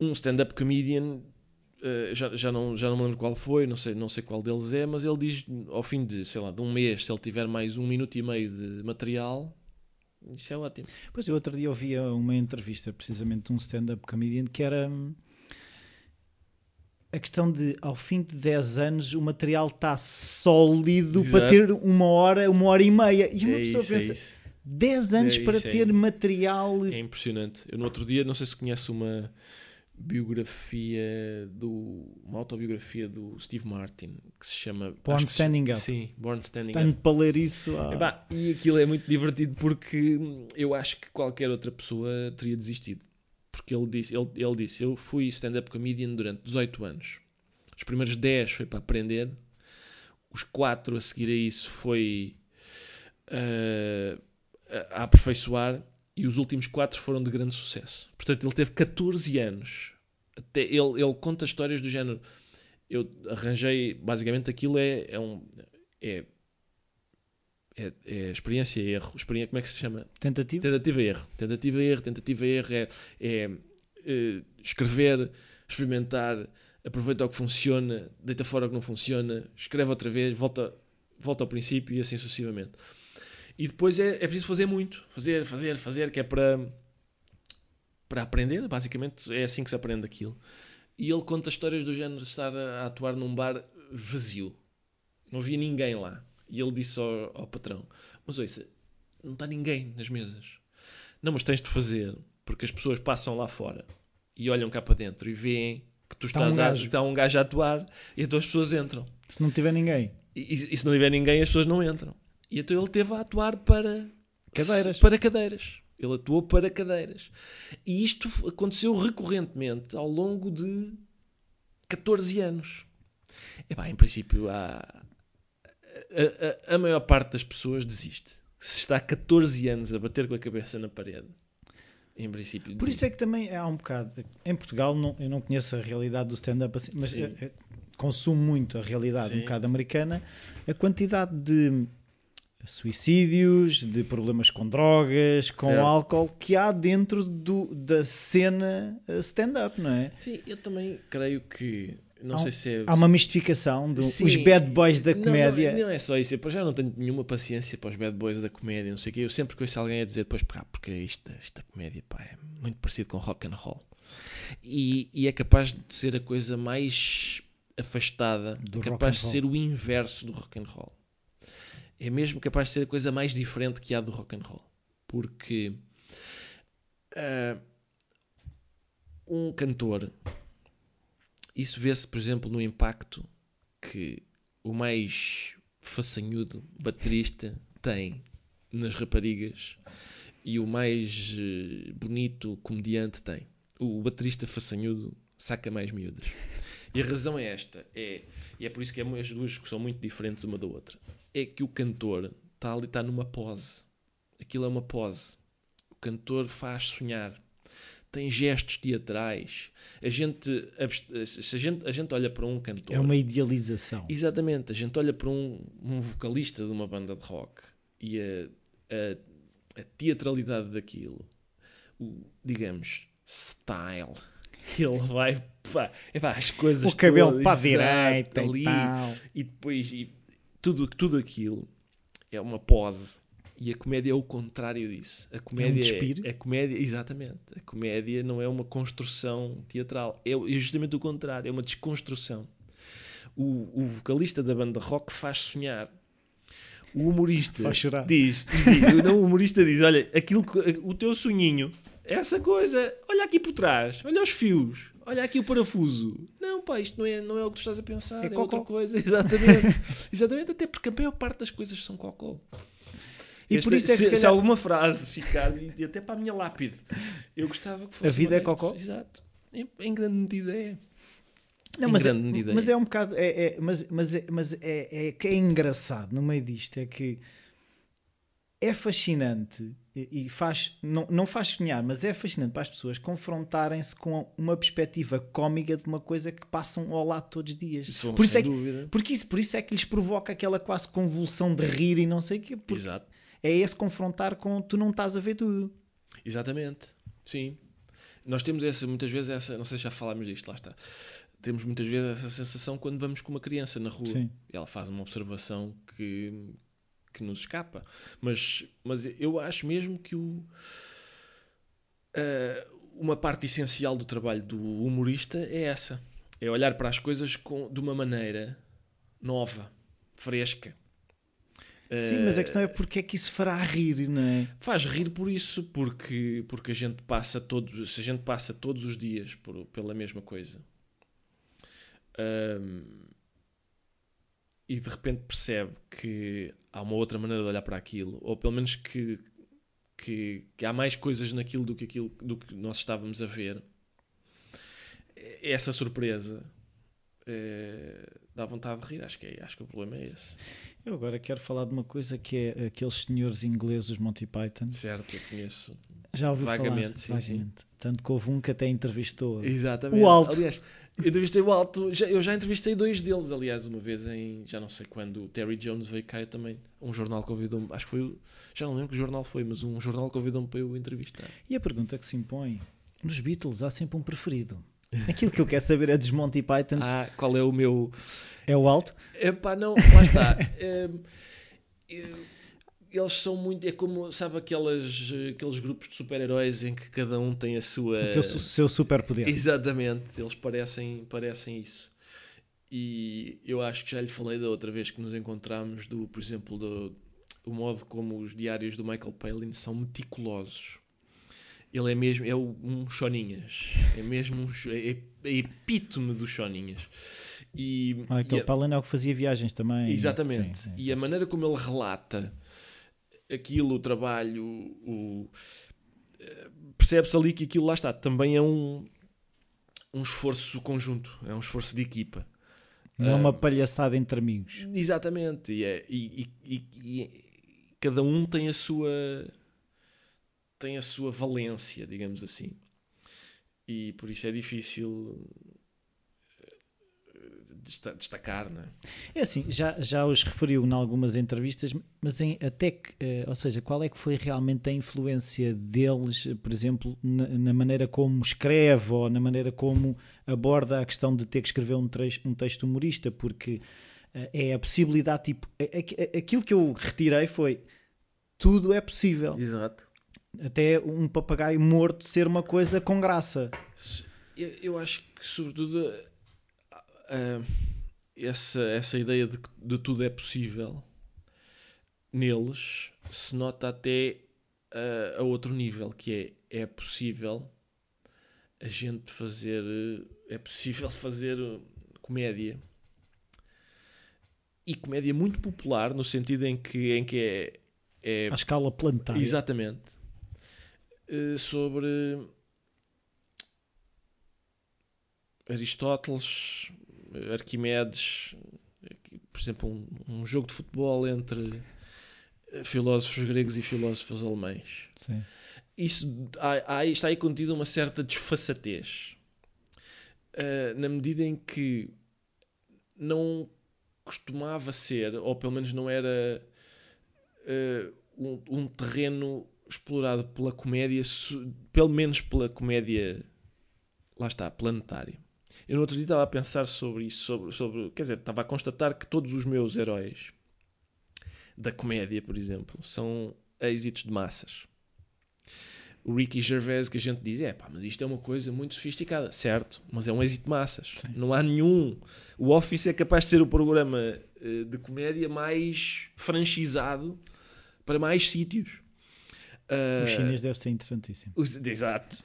um stand-up comedian Uh, já, já, não, já não me lembro qual foi, não sei, não sei qual deles é, mas ele diz ao fim de, sei lá, de um mês, se ele tiver mais um minuto e meio de material, isso é ótimo. Pois eu outro dia ouvia uma entrevista precisamente de um stand-up comedian que era hum, a questão de ao fim de 10 anos o material está sólido Exato. para ter uma hora, uma hora e meia. E uma É pessoa isso, é pensa, isso. 10 anos É para é ter material. É impressionante. Eu no outro dia, não sei se conhece uma biografia do uma autobiografia do Steve Martin que se chama Born Standing Up. Sim, Born Standing Tenho Up. para ler isso. ah, Epá, e aquilo é muito divertido porque eu acho que qualquer outra pessoa teria desistido. Porque ele disse, ele, ele disse, eu fui stand-up comedian durante 18 anos. Os primeiros 10 foi para aprender. Os 4 a seguir a isso foi a, a aperfeiçoar. E os últimos 4 foram de grande sucesso. Portanto, ele teve 14 anos. Até ele, ele conta histórias do género. Eu arranjei, basicamente aquilo é, é um... É, é, é experiência e erro. Experiência, como é que se chama? Tentativa? Tentativa e erro. Tentativa e erro, tentativa e erro é, é, eh, escrever, experimentar, aproveita o que funciona, deita fora o que não funciona, escreve outra vez, volta, volta ao princípio e assim sucessivamente. E depois é, é preciso fazer muito. Fazer, fazer, fazer, que é para, para aprender. Basicamente é assim que se aprende aquilo. E ele conta histórias do género de estar a, atuar num bar vazio. Não havia ninguém lá. E ele disse ao, ao patrão: Mas ouça, não está ninguém nas mesas. Não, mas tens de fazer, porque as pessoas passam lá fora e olham cá para dentro e veem que tu Está um estás a, está um gajo a atuar e então as pessoas entram. Se não tiver ninguém. E, e- e se não tiver ninguém, as pessoas não entram. E então ele teve a atuar para Cadeiras. Para cadeiras. Ele atuou para cadeiras. E isto aconteceu recorrentemente ao longo de 14 anos. Epá, em princípio, há... a, a- a maior parte das pessoas desiste. Se está 14 anos a bater com a cabeça na parede, Em princípio. Por isso é que também há um bocado. Em Portugal não, eu não conheço a realidade do stand-up assim, mas Sim. eh, eh, consumo muito a realidade um Sim. bocado americana. A quantidade de suicídios, de problemas com drogas, com Certo. álcool que há dentro do, da cena eh, stand-up, não é? Sim, eu também creio que. Não Há sei se é. Há uma mistificação dos bad boys da Não, comédia. Não, não é só isso. Eu já não tenho nenhuma paciência para os bad boys da comédia, não sei o quê. Eu sempre que ouço alguém a dizer, pois pá, porque isto, esta comédia pá, é muito parecido com rock and roll. E, e é capaz de ser a coisa mais afastada, Do é capaz de ser o inverso do rock and roll. É mesmo capaz de ser a coisa mais diferente que há do rock and roll. Porque ah, um cantor, isso vê-se, por exemplo, no impacto que o mais façanhudo baterista tem nas raparigas e o mais eh, bonito comediante tem. O baterista façanhudo saca mais miúdas. E a razão é esta, é, e é por isso que é, as duas são muito diferentes uma da outra. É que o cantor está ali, está numa pose. Aquilo é uma pose. O cantor faz sonhar. Tem gestos teatrais. A gente, se a gente, a gente olha para um cantor. É uma idealização. Exatamente, a gente olha para um, um vocalista de uma banda de rock e a, a, a teatralidade daquilo, o, digamos, style, ele vai, pá, epá, as coisas O cabelo para a direita ali, e tal. e depois e tudo, tudo aquilo é uma pose. E a comédia é o contrário disso. A comédia despir? é, a comédia, exatamente. A comédia não é uma construção teatral, é é justamente o contrário, é uma desconstrução. O, o vocalista da banda rock faz sonhar. O humorista Faz chorar. diz, diz não, o humorista diz: Olha, aquilo, o teu sonhinho, essa coisa, olha aqui por trás, olha os fios, olha aqui o parafuso. Não, pá, isto não é, não é o que tu estás a pensar, É é, outra cocó. coisa. Exatamente, exatamente, até porque a maior parte das coisas são cocó. E Esta- por isso é que se, se se calhar- alguma frase ficar, e e até para a minha lápide, eu gostava que fosse. A vida é cocó? destas. Exato. Em, em grande medida é. Não, Em mas, é, grande medida mas é. é um bocado. É, é- mas mas, é, mas é, é que é engraçado no meio disto é que é fascinante e, faz, não, não faz sonhar, mas é fascinante para as pessoas confrontarem-se com uma perspectiva cómica de uma coisa que passam ao lado todos os dias. Isso, por, isso é que, porque isso, por isso é que lhes provoca aquela quase convulsão de rir e não sei o quê. Exato. é esse confrontar com tu não estás a ver tudo. Exatamente. Sim. Nós temos essa, muitas vezes, essa, não sei se já falámos disto, lá está. Temos muitas vezes essa sensação quando vamos com uma criança na rua. Sim. Ela faz uma observação que, que nos escapa. Mas, mas eu acho mesmo que o, ah, uma parte essencial do trabalho do humorista é essa. É olhar para as coisas com, de uma maneira nova, fresca. Sim, mas a questão é porque é que isso fará rir, não é? Faz rir por isso, porque, porque a gente passa todos, se a gente passa todos os dias por, pela mesma coisa ahm, e de repente percebe que há uma outra maneira de olhar para aquilo, ou pelo menos que, que, que há mais coisas naquilo do que aquilo do que nós estávamos a ver, é- essa surpresa eh, dá vontade de rir. Acho que, é, acho que o problema é esse. Eu agora quero falar de uma coisa que é aqueles senhores ingleses, os Monty Python. Certo, eu conheço. Já ouviu Vagamente, falar? sim, Vagamente. Tanto que houve um que até entrevistou. Exatamente. O Alto. Aliás, entrevistei o Alto. Já, eu já entrevistei dois deles, aliás, uma vez em. Já não sei quando. O Terry Jones veio cá eu também. Um jornal convidou-me. Acho que foi. Já não lembro que jornal foi, mas um jornal convidou-me para eu entrevistar. E a pergunta que se impõe: nos Beatles há sempre um preferido. Aquilo que eu quero saber é dos Monty Python. Ah, qual é o meu. É o alto? Epá, não, lá está. Eu- eles são muito. É como, sabe, aquelas, aqueles grupos de super-heróis em que cada um tem a sua. O teu seu superpoder. Exatamente, eles parecem, parecem isso. E eu acho que já lhe falei da outra vez que nos encontramos, do, por exemplo, do, o modo como os diários do Michael Palin são meticulosos. Ele é mesmo, é um choninhas. É mesmo um, é, é epítome dos choninhas. E, Michael e a- Palin é o que fazia viagens também. Exatamente. Sim, sim. E a maneira como ele relata aquilo, o trabalho, o... eh, percebe-se ali que aquilo lá está. Também é um, um esforço conjunto, é um esforço de equipa. Não é uma Ah, palhaçada entre amigos. Exatamente. E, é, e, e- e- cada um tem a sua tem a sua valência, digamos assim. E por isso é difícil destacar, não é? É assim, já, já os referiu em algumas entrevistas, mas em, até que, uh, ou seja, qual é que foi realmente a influência deles, por exemplo, na, na, maneira como escreve ou na maneira como aborda a questão de ter que escrever um, trecho, um texto humorista, porque uh, é a possibilidade, tipo, aquilo que eu retirei foi tudo é possível. Exato até um papagaio morto ser uma coisa com graça. Eu, eu acho que, sobretudo, uh, essa, essa ideia de que de tudo é possível neles se nota até uh, a outro nível, que é é possível a gente fazer é possível fazer comédia. E comédia muito popular no sentido em que em que é, é à escala planetária. Exatamente. Eh, sobre Aristóteles, Arquimedes, por exemplo, um, um, jogo de futebol entre filósofos gregos e filósofos alemães. Sim. Isso, há, há, está aí contida uma certa desfaçatez. Uh, na medida em que não costumava ser, ou pelo menos não era uh, um, um terreno explorado pela comédia, pelo menos pela comédia, lá está, planetária. Eu no outro dia estava a pensar sobre isso, sobre, sobre, quer dizer, estava a constatar que todos os meus heróis da comédia, por exemplo, são êxitos de massas. O Ricky Gervais que a gente diz, é pá, mas isto é uma coisa muito sofisticada, certo, mas é um êxito de massas. Sim. Não há nenhum. O Office é capaz de ser o programa eh, de comédia mais franchisado para mais sítios. Uh, o chinês deve ser interessantíssimo. Os, exato.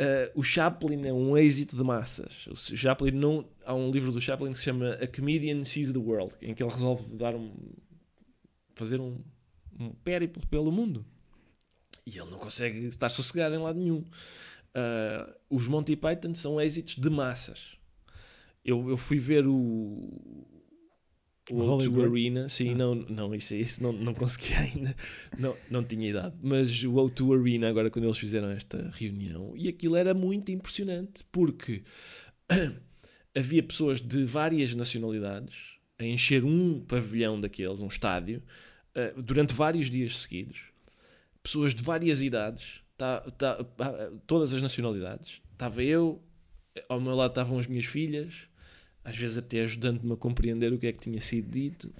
Uh, o Chaplin é um êxito de massas. O Chaplin não, há um livro do Chaplin que se chama A Comedian Sees the World, em que ele resolve dar um, fazer um, um périplo pelo mundo. E ele não consegue estar sossegado em lado nenhum. Uh, os Monty Python são êxitos de massas. Eu, eu fui ver o, o O2 Arena, sim, ah. não, não, isso, isso não, não consegui ainda, não, não tinha idade, mas o O2 Arena, agora quando eles fizeram esta reunião, e aquilo era muito impressionante, porque havia pessoas de várias nacionalidades a encher um pavilhão daqueles, um estádio, uh, durante vários dias seguidos, pessoas de várias idades, tá, tá, todas as nacionalidades, estava eu, ao meu lado estavam as minhas filhas, às vezes até ajudando-me a compreender o que é que tinha sido dito.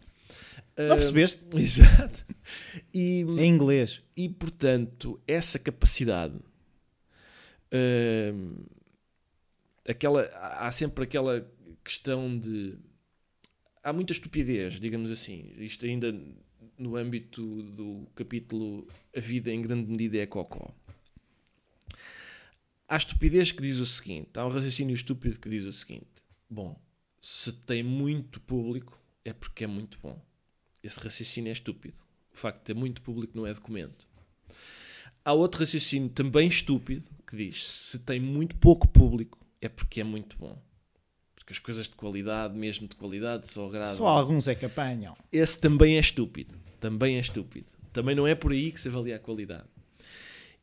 Não percebeste? Uh, exato. E, em inglês. E, portanto, essa capacidade... Uh, aquela, há sempre aquela questão de... Há muita estupidez, digamos assim. Isto ainda no âmbito do capítulo A Vida em Grande Medida é Cocó. Há estupidez que diz o seguinte. Há um raciocínio estúpido que diz o seguinte. Bom, se tem muito público, é porque é muito bom. Esse raciocínio é estúpido. O facto de ter muito público não é documento. Há outro raciocínio também estúpido que diz: se tem muito pouco público, é porque é muito bom. Porque as coisas de qualidade, mesmo de qualidade, só agradam. Só alguns é que apanham. Esse também é estúpido. Também é estúpido. Também não é por aí que se avalia a qualidade.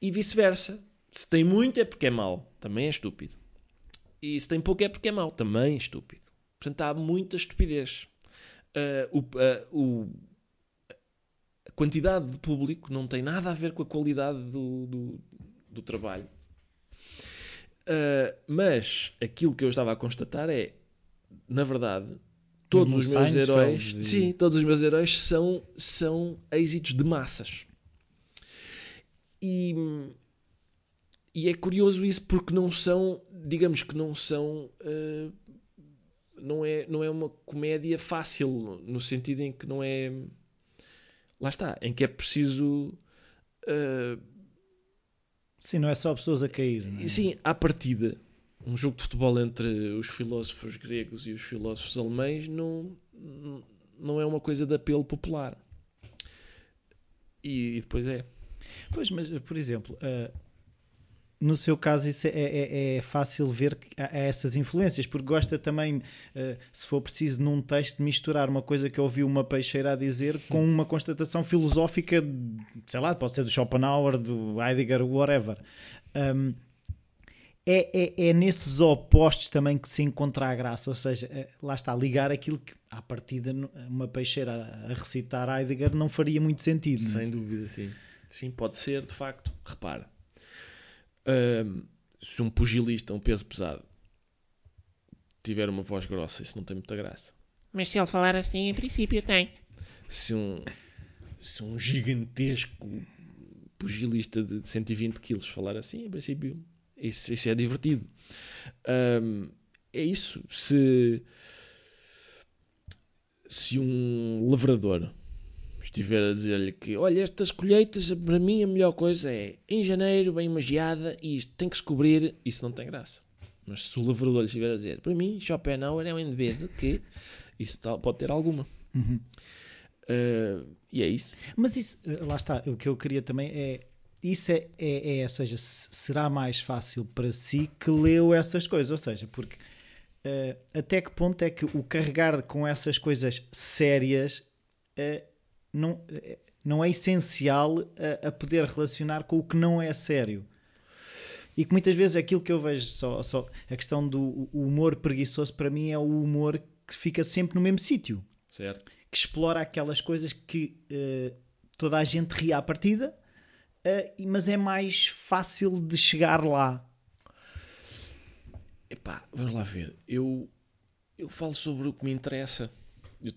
E vice-versa. Se tem muito é porque é mau. Também é estúpido. E se tem pouco é porque é mau. Também é estúpido. Portanto, há muita estupidez. Uh, o, uh, o, a quantidade de público não tem nada a ver com a qualidade do, do, do trabalho. Uh, mas aquilo que eu estava a constatar é, na verdade, todos os meus heróis, e... sim, todos os meus heróis são são êxitos de massas. E, e é curioso isso porque não são, digamos que não são uh, não é, não é uma comédia fácil, no sentido em que não é. Lá está, em que é preciso. Uh... Sim, não é só pessoas a cair. É? Sim, à partida, um jogo de futebol entre os filósofos gregos e os filósofos alemães não, não é uma coisa de apelo popular. E, e depois é. Pois, mas, por exemplo, uh, no seu caso isso é, é, é fácil ver essas influências, porque gosta também, eh, se for preciso, num texto, misturar uma coisa que ouviu uma peixeira a dizer com uma constatação filosófica, sei lá, pode ser do Schopenhauer, do Heidegger, whatever. Um, é, é, é, nesses opostos também que se encontra a graça, ou seja, é, lá está, ligar aquilo que à partida uma peixeira a recitar Heidegger não faria muito sentido. Sem não? dúvida, sim. Sim, pode ser, de facto. Repara, um, se um pugilista, um peso pesado, tiver uma voz grossa, isso não tem muita graça. Mas se ele falar assim, em princípio tem. Se um, se um gigantesco pugilista de 120 quilos falar assim, em princípio, isso, isso é divertido. Um, é isso. Se, se um lavrador estiver a dizer-lhe que, olha, estas colheitas, para mim a melhor coisa é em janeiro, bem magiada, e isto tem que se cobrir, isso não tem graça. Mas se o lavrador lhe estiver a dizer, para mim, Schopenhauer é um indivíduo que isso pode ter alguma. Uhum. Uh, e é isso. Mas isso, lá está, o que eu queria também é. Isso é, é, é ou seja, será mais fácil para si que leu essas coisas, ou seja, porque uh, até que ponto é que o carregar com essas coisas sérias uh, não, não é essencial a, a, poder relacionar com o que não é sério. E que muitas vezes aquilo que eu vejo, só, só a questão do humor preguiçoso, para mim é o humor que fica sempre no mesmo sítio. Certo. Que explora aquelas coisas que uh, toda a gente ri à partida, uh, mas é mais fácil de chegar lá. Epá, vamos lá ver. Eu, eu falo sobre o que me interessa. Eu,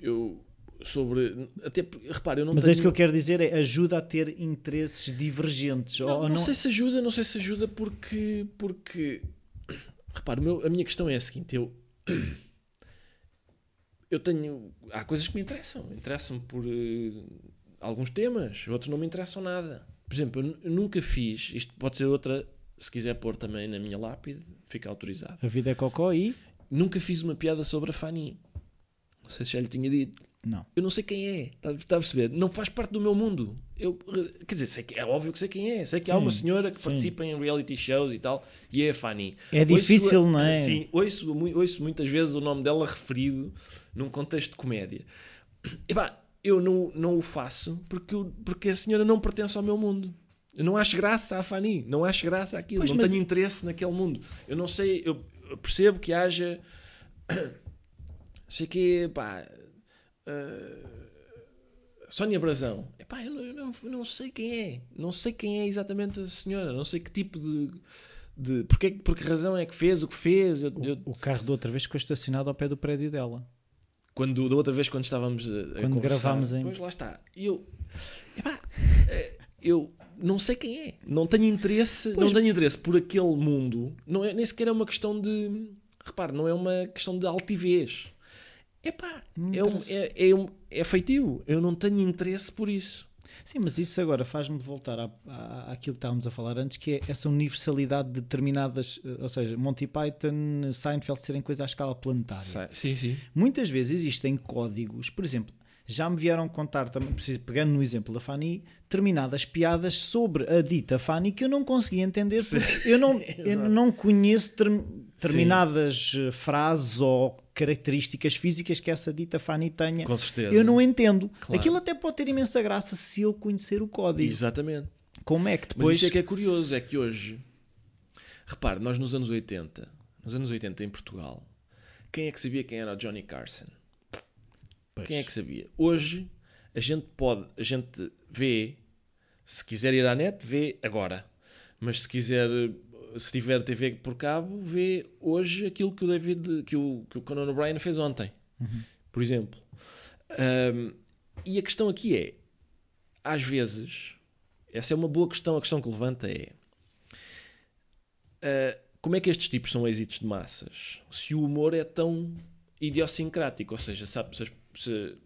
eu sobre. Até, repare, eu não Mas tenho... é isso que eu quero dizer é ajuda a ter interesses divergentes. Não, ou não, não, sei se ajuda, não sei se ajuda porque. porque repare, meu, a minha questão é a seguinte: eu. Eu tenho. Há coisas que me interessam. Interessam por uh, alguns temas, outros não me interessam nada. Por exemplo, eu, eu nunca fiz. Isto pode ser outra, se quiser pôr também na minha lápide, fica autorizado. A vida é cocó e. Nunca fiz uma piada sobre a Fanny. Não sei se já lhe tinha dito. Não. Eu não sei quem é. Está, está a perceber? Não faz parte do meu mundo. Eu, quer dizer, sei que, é óbvio que sei quem é. Sei que sim, há uma senhora que sim. participa em reality shows e tal, e é a Fanny. É difícil, ouço, não é? Sim, ouço, ouço muitas vezes o nome dela referido num contexto de comédia. E pá, eu não, não o faço porque, porque a senhora não pertence ao meu mundo. Eu não acho graça à Fanny, não acho graça àquilo, pois, não mas... tenho interesse naquele mundo. Eu não sei, eu percebo que haja. Sei que, pá. Uh Sónia Brazão. Epá, eu, não, eu não, eu não sei quem é. Não sei quem é exatamente a senhora. Não sei que tipo de. de porque, por que razão é que fez o que fez. Eu, o, o, carro da outra vez ficou estacionado ao pé do prédio dela. Quando, da outra vez, quando estávamos a, quando gravámos em. Pois lá está. Eu. Epá, eh, eu não sei quem é. Não tenho interesse. Pois, não tenho interesse por aquele mundo. Não é, nem sequer é uma questão de. Repare, não é uma questão de altivez. Epá, é, um, é, é, um, é feitio. Eu não tenho interesse por isso. Sim, mas isso agora faz-me voltar à, à, àquilo que estávamos a falar antes, que é essa universalidade de determinadas, eh, ou seja, Monty Python, Seinfeld serem coisas à escala planetária. Sim, sim. Muitas vezes existem códigos, por exemplo, já me vieram contar, também, pegando no exemplo da Fanny, determinadas piadas sobre a dita Fanny que eu não conseguia entender eu não, eu não conheço determinadas Sim. Eh, frases ou características físicas que essa dita Fanny tenha. Com certeza. Eu não entendo. Claro. Aquilo até pode ter imensa graça se eu conhecer o código. Exatamente. Como é que depois. Mas isso é que é curioso, é que hoje. Repare, nós nos anos 80, nos anos 80 em Portugal, quem é que sabia quem era o Johnny Carson? Pois. Quem é que sabia? Hoje a gente pode, a gente vê, se quiser ir à net, vê agora. Mas se quiser, se tiver TV por cabo, vê hoje aquilo que o David, que o, que o Conan O'Brien fez ontem, uhum. por exemplo. Um, e a questão aqui é, às vezes, essa é uma boa questão, a questão que levanta é uh, como é que estes tipos são êxitos de massas? Se o humor é tão idiosincrático, ou seja, sabe, se, se,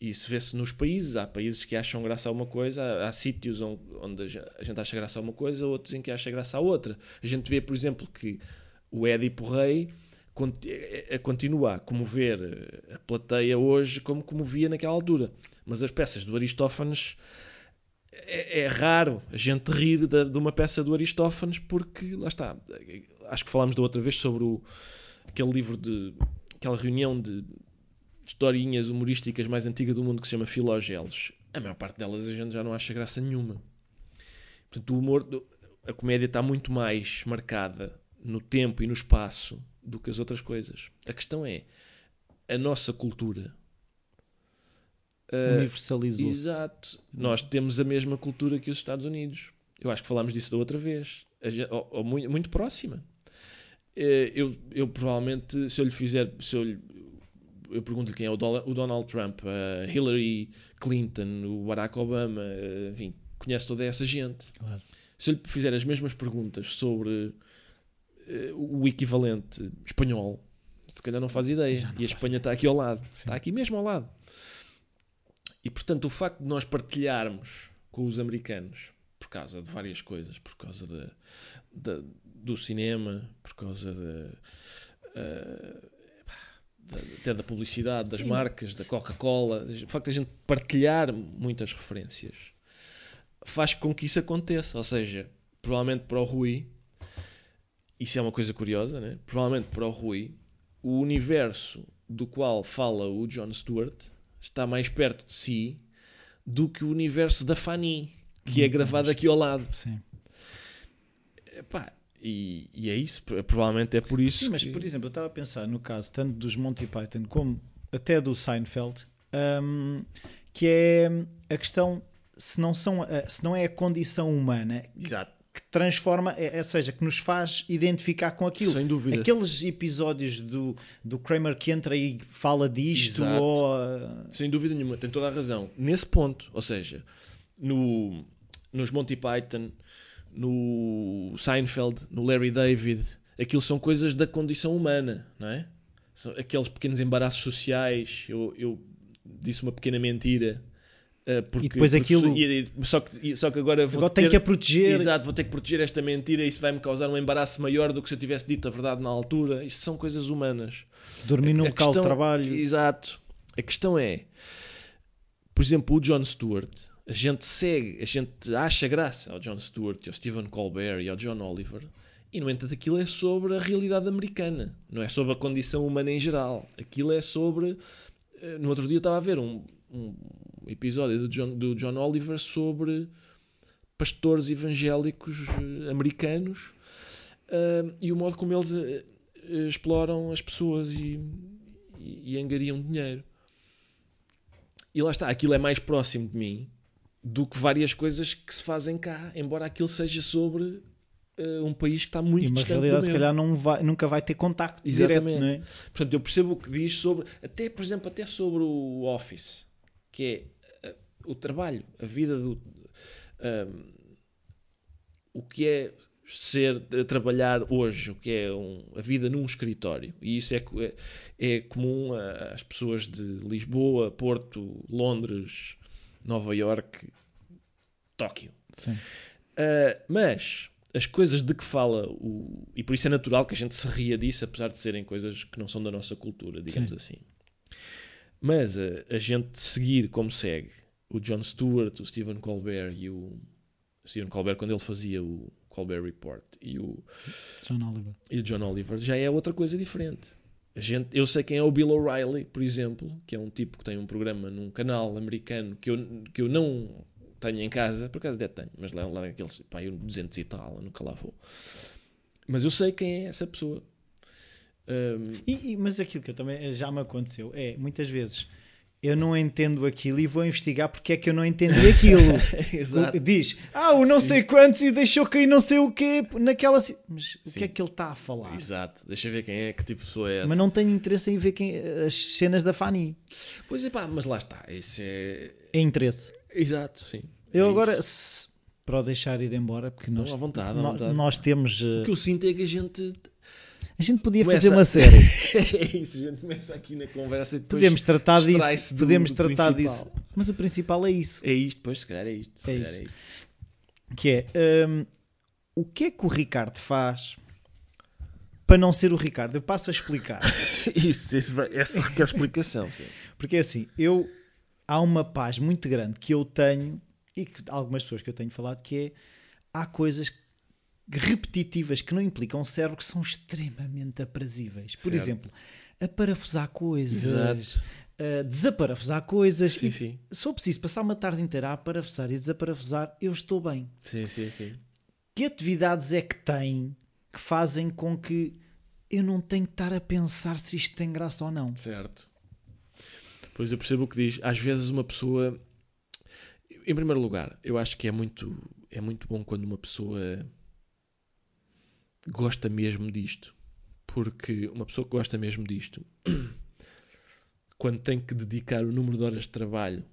isso vê-se nos países, há países que acham graça a uma coisa, há, há sítios onde, a gente acha graça a uma coisa, outros em que acha graça a outra. A gente vê, por exemplo, que o Édipo Rei continua a comover a plateia hoje como comovia naquela altura. Mas as peças do Aristófanes é, é raro a gente rir da- de, uma peça do Aristófanes porque, lá está, acho que falámos da outra vez sobre o, aquele livro de, aquela reunião de historinhas humorísticas mais antiga do mundo que se chama Filogelos. A maior parte delas a gente já não acha graça nenhuma. Portanto, o humor, a comédia está muito mais marcada no tempo e no espaço do que as outras coisas. A questão é, a nossa cultura... eh, Universalizou-se. Exato. Nós temos a mesma cultura que os Estados Unidos. Eu acho que falámos disso da outra vez. A gen- ou- ou muito, muito próxima. Eh, Eu, eu provavelmente, se eu lhe fizer. Se eu, lhe- eu pergunto-lhe quem é o, Donald Trump, a Hillary Clinton, o Barack Obama, eh, enfim, conhece toda essa gente. Claro. Se eu lhe fizer as mesmas perguntas sobre eh, o equivalente espanhol, se calhar não faz ideia. Não e a Espanha está aqui ao lado. Está aqui mesmo ao lado. E portanto, o facto de nós partilharmos com os americanos por causa de várias coisas, por causa da- da- do cinema, por causa eh, da- até da publicidade, das Sim. marcas, da Coca-Cola, o facto de a gente partilhar muitas referências faz com que isso aconteça. Ou seja, provavelmente para o Rui, isso é uma coisa curiosa, né? provavelmente para o Rui, o universo do qual fala o Jon Stewart está mais perto de si do que o universo da Fanny, que é gravado aqui ao lado. Sim. Epá, e, e é isso, pro- provavelmente é por isso. Sim, mas que- por exemplo, eu estava a pensar no caso tanto dos Monty Python como até do Seinfeld, hum, que é a questão se não, são, a- se não é a condição humana Exato, que transforma, é, é, seja, que nos faz identificar com aquilo. sem dúvida. Aqueles episódios do, do Kramer que entra e fala disto, Exato. ou ah, Sem dúvida nenhuma, tem toda a razão. Nesse ponto, ou seja, no, nos Monty Python, no Seinfeld, no Larry David, aquilo são coisas da condição humana, não é? São aqueles pequenos embaraços sociais. Eu, eu disse uma pequena mentira. eh, porque, E depois porque aquilo- só, que, só que agora vou agora ter- que a proteger. Exato, vou ter que proteger esta mentira e isso vai-me causar um embaraço maior do que se eu tivesse dito a verdade na altura. Isto são coisas humanas. Dormir num local de trabalho. Exato. A questão é, por exemplo, o Jon Stewart, a gente segue, a gente acha graça ao Jon Stewart, ao Stephen Colbert e ao John Oliver, e no entanto aquilo é sobre a realidade americana, não é sobre a condição humana em geral. Aquilo é sobre. eh, No outro dia eu estava a ver um, um episódio do John, do John Oliver sobre pastores evangélicos eh, americanos eh, e o modo como eles eh, exploram as pessoas e, e, e angariam dinheiro. E lá está, aquilo é mais próximo de mim do que várias coisas que se fazem cá, embora aquilo seja sobre eh, um país que está muito E uma realidade, se calhar, não vai, nunca vai ter contacto Exatamente. direto, não é? Portanto, eu percebo o que diz sobre, até por exemplo, até sobre o Office, que é eh, o trabalho, a vida do. ahm, o que é ser, eh, trabalhar hoje, o que é um- a vida num escritório. E isso é, é, é comum às pessoas de Lisboa, Porto, Londres, Nova York, Tóquio. Sim. Uh, mas as coisas de que fala o. E por isso é natural que a gente se ria disso, apesar de serem coisas que não são da nossa cultura, digamos Sim. assim. Mas a, a gente seguir como segue o Jon Stewart, o Stephen Colbert e o. Stephen Colbert, quando ele fazia o Colbert Report e o, John Oliver. e o John Oliver, já é outra coisa diferente. Gente, eu sei quem é o Bill O'Reilly, por exemplo, que é um tipo que tem um programa num canal americano que eu, que eu não tenho em casa, por acaso até tenho, mas lá, lá naqueles, pá, eu 200 e tal, eu nunca lá vou. Mas eu sei quem é essa pessoa. Ahm, E, e- mas aquilo que também já me aconteceu é muitas vezes eu não entendo aquilo e vou investigar porque é que eu não entendi aquilo. Exato. Diz, ah, o não Sim. sei quantos e deixou cair não sei o quê naquela. ci-" Mas o Sim. que é que ele está a falar? Exato. Deixa ver quem é, que tipo de pessoa é essa. Mas não tenho interesse em ver quem, as cenas da Fanny. Pois é pá, mas lá está. Isso é... É interesse. Exato, sim. Eu É agora, se- para o deixar ir embora, porque Não, nós, à vontade, à nó- vontade. nós temos. uh, O que eu sinto é que a gente... A gente podia Começa- fazer uma série. é isso, a gente começa aqui na conversa e depois... Podemos tratar disso. do- Podemos do tratar principal. disso. Mas o principal é isso. É isto, pois, se calhar é isto. É isso. isto. Que é hum, o que é que o Ricardo faz para não ser o Ricardo? Eu passo a explicar. Isso, isso vai- essa requer explicação. Sim. Porque é assim, eu há uma paz muito grande que eu tenho. e que algumas pessoas que eu tenho falado que é há coisas repetitivas que não implicam o cérebro que são extremamente aprazíveis. Por Certo. exemplo, a parafusar coisas, a desaparafusar coisas. Sim, e sim. Se eu preciso passar uma tarde inteira a parafusar e desaparafusar, eu estou bem. Sim, sim, sim. Que atividades é que tem que fazem com que eu não tenho que estar a pensar se isto tem graça ou não? Certo. Pois eu percebo o que diz. Às vezes uma pessoa. Em primeiro lugar, eu acho que é muito, é muito bom quando uma pessoa gosta mesmo disto. Porque uma pessoa que gosta mesmo disto, quando tem que dedicar o número de horas de trabalho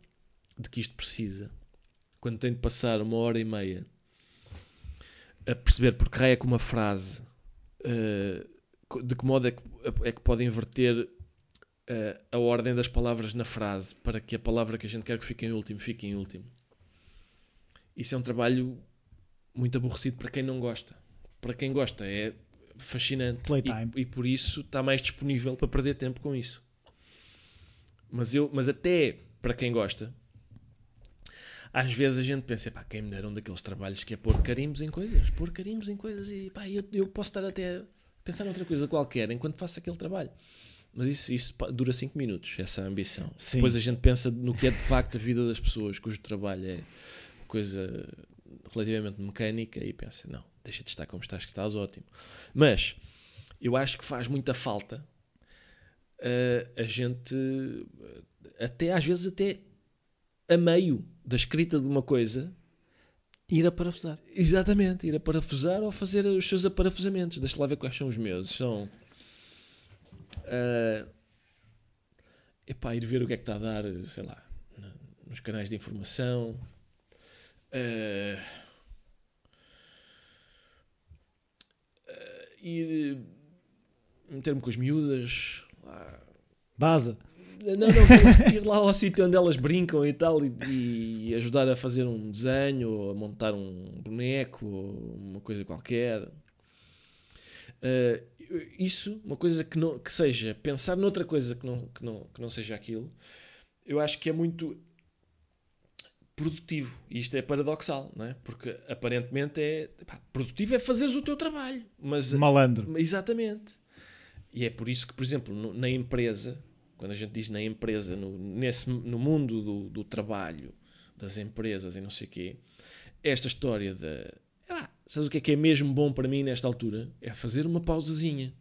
de que isto precisa, quando tem de passar uma hora e meia a perceber porque raio é que uma frase, eh, de que modo é que, é que pode inverter eh, a ordem das palavras na frase para que a palavra que a gente quer que fique em último fique em último. Isso é um trabalho muito aborrecido para quem não gosta. Para quem gosta é fascinante Playtime. E, e por isso está mais disponível para perder tempo com isso. Mas, eu, mas até para quem gosta, às vezes a gente pensa, pá, quem me deram daqueles trabalhos que é pôr carimbos em coisas, pôr carimbos em coisas e pá, eu, eu posso estar até a pensar noutra coisa qualquer enquanto faço aquele trabalho. Mas isso, isso dura 5 minutos, essa ambição. Sim. Depois a gente pensa no que é de facto a vida das pessoas cujo trabalho é coisa relativamente mecânica e pensa, não, deixa de estar como estás, que estás ótimo. Mas eu acho que faz muita falta eh, a gente, eh, até às vezes, até a meio da escrita de uma coisa, Ir a parafusar. exatamente, ir a parafusar ou fazer os seus aparafusamentos. Deixa lá ver quais são os meus. São. eh, epá, ir ver o que é que está a dar, sei lá, nos canais de informação. Eh, ir eh, meter-me com as miúdas. lá. Baza. Não, não, ir lá ao sítio onde elas brincam e tal e, e ajudar a fazer um desenho ou a montar um boneco ou uma coisa qualquer. Eh, isso, uma coisa que, não, que seja pensar noutra coisa que não, que, não, que não seja aquilo, eu acho que é muito produtivo. E isto é paradoxal, não é? Porque aparentemente é pá, produtivo é fazeres o teu trabalho, mas Malandro. Exatamente. E é por isso que, por exemplo, no- na empresa, quando a gente diz na empresa, no, nesse, no mundo do, do trabalho, das empresas e não sei o quê, esta história de. Ah, sabes o que é que é mesmo bom para mim nesta altura? É fazer uma pausazinha.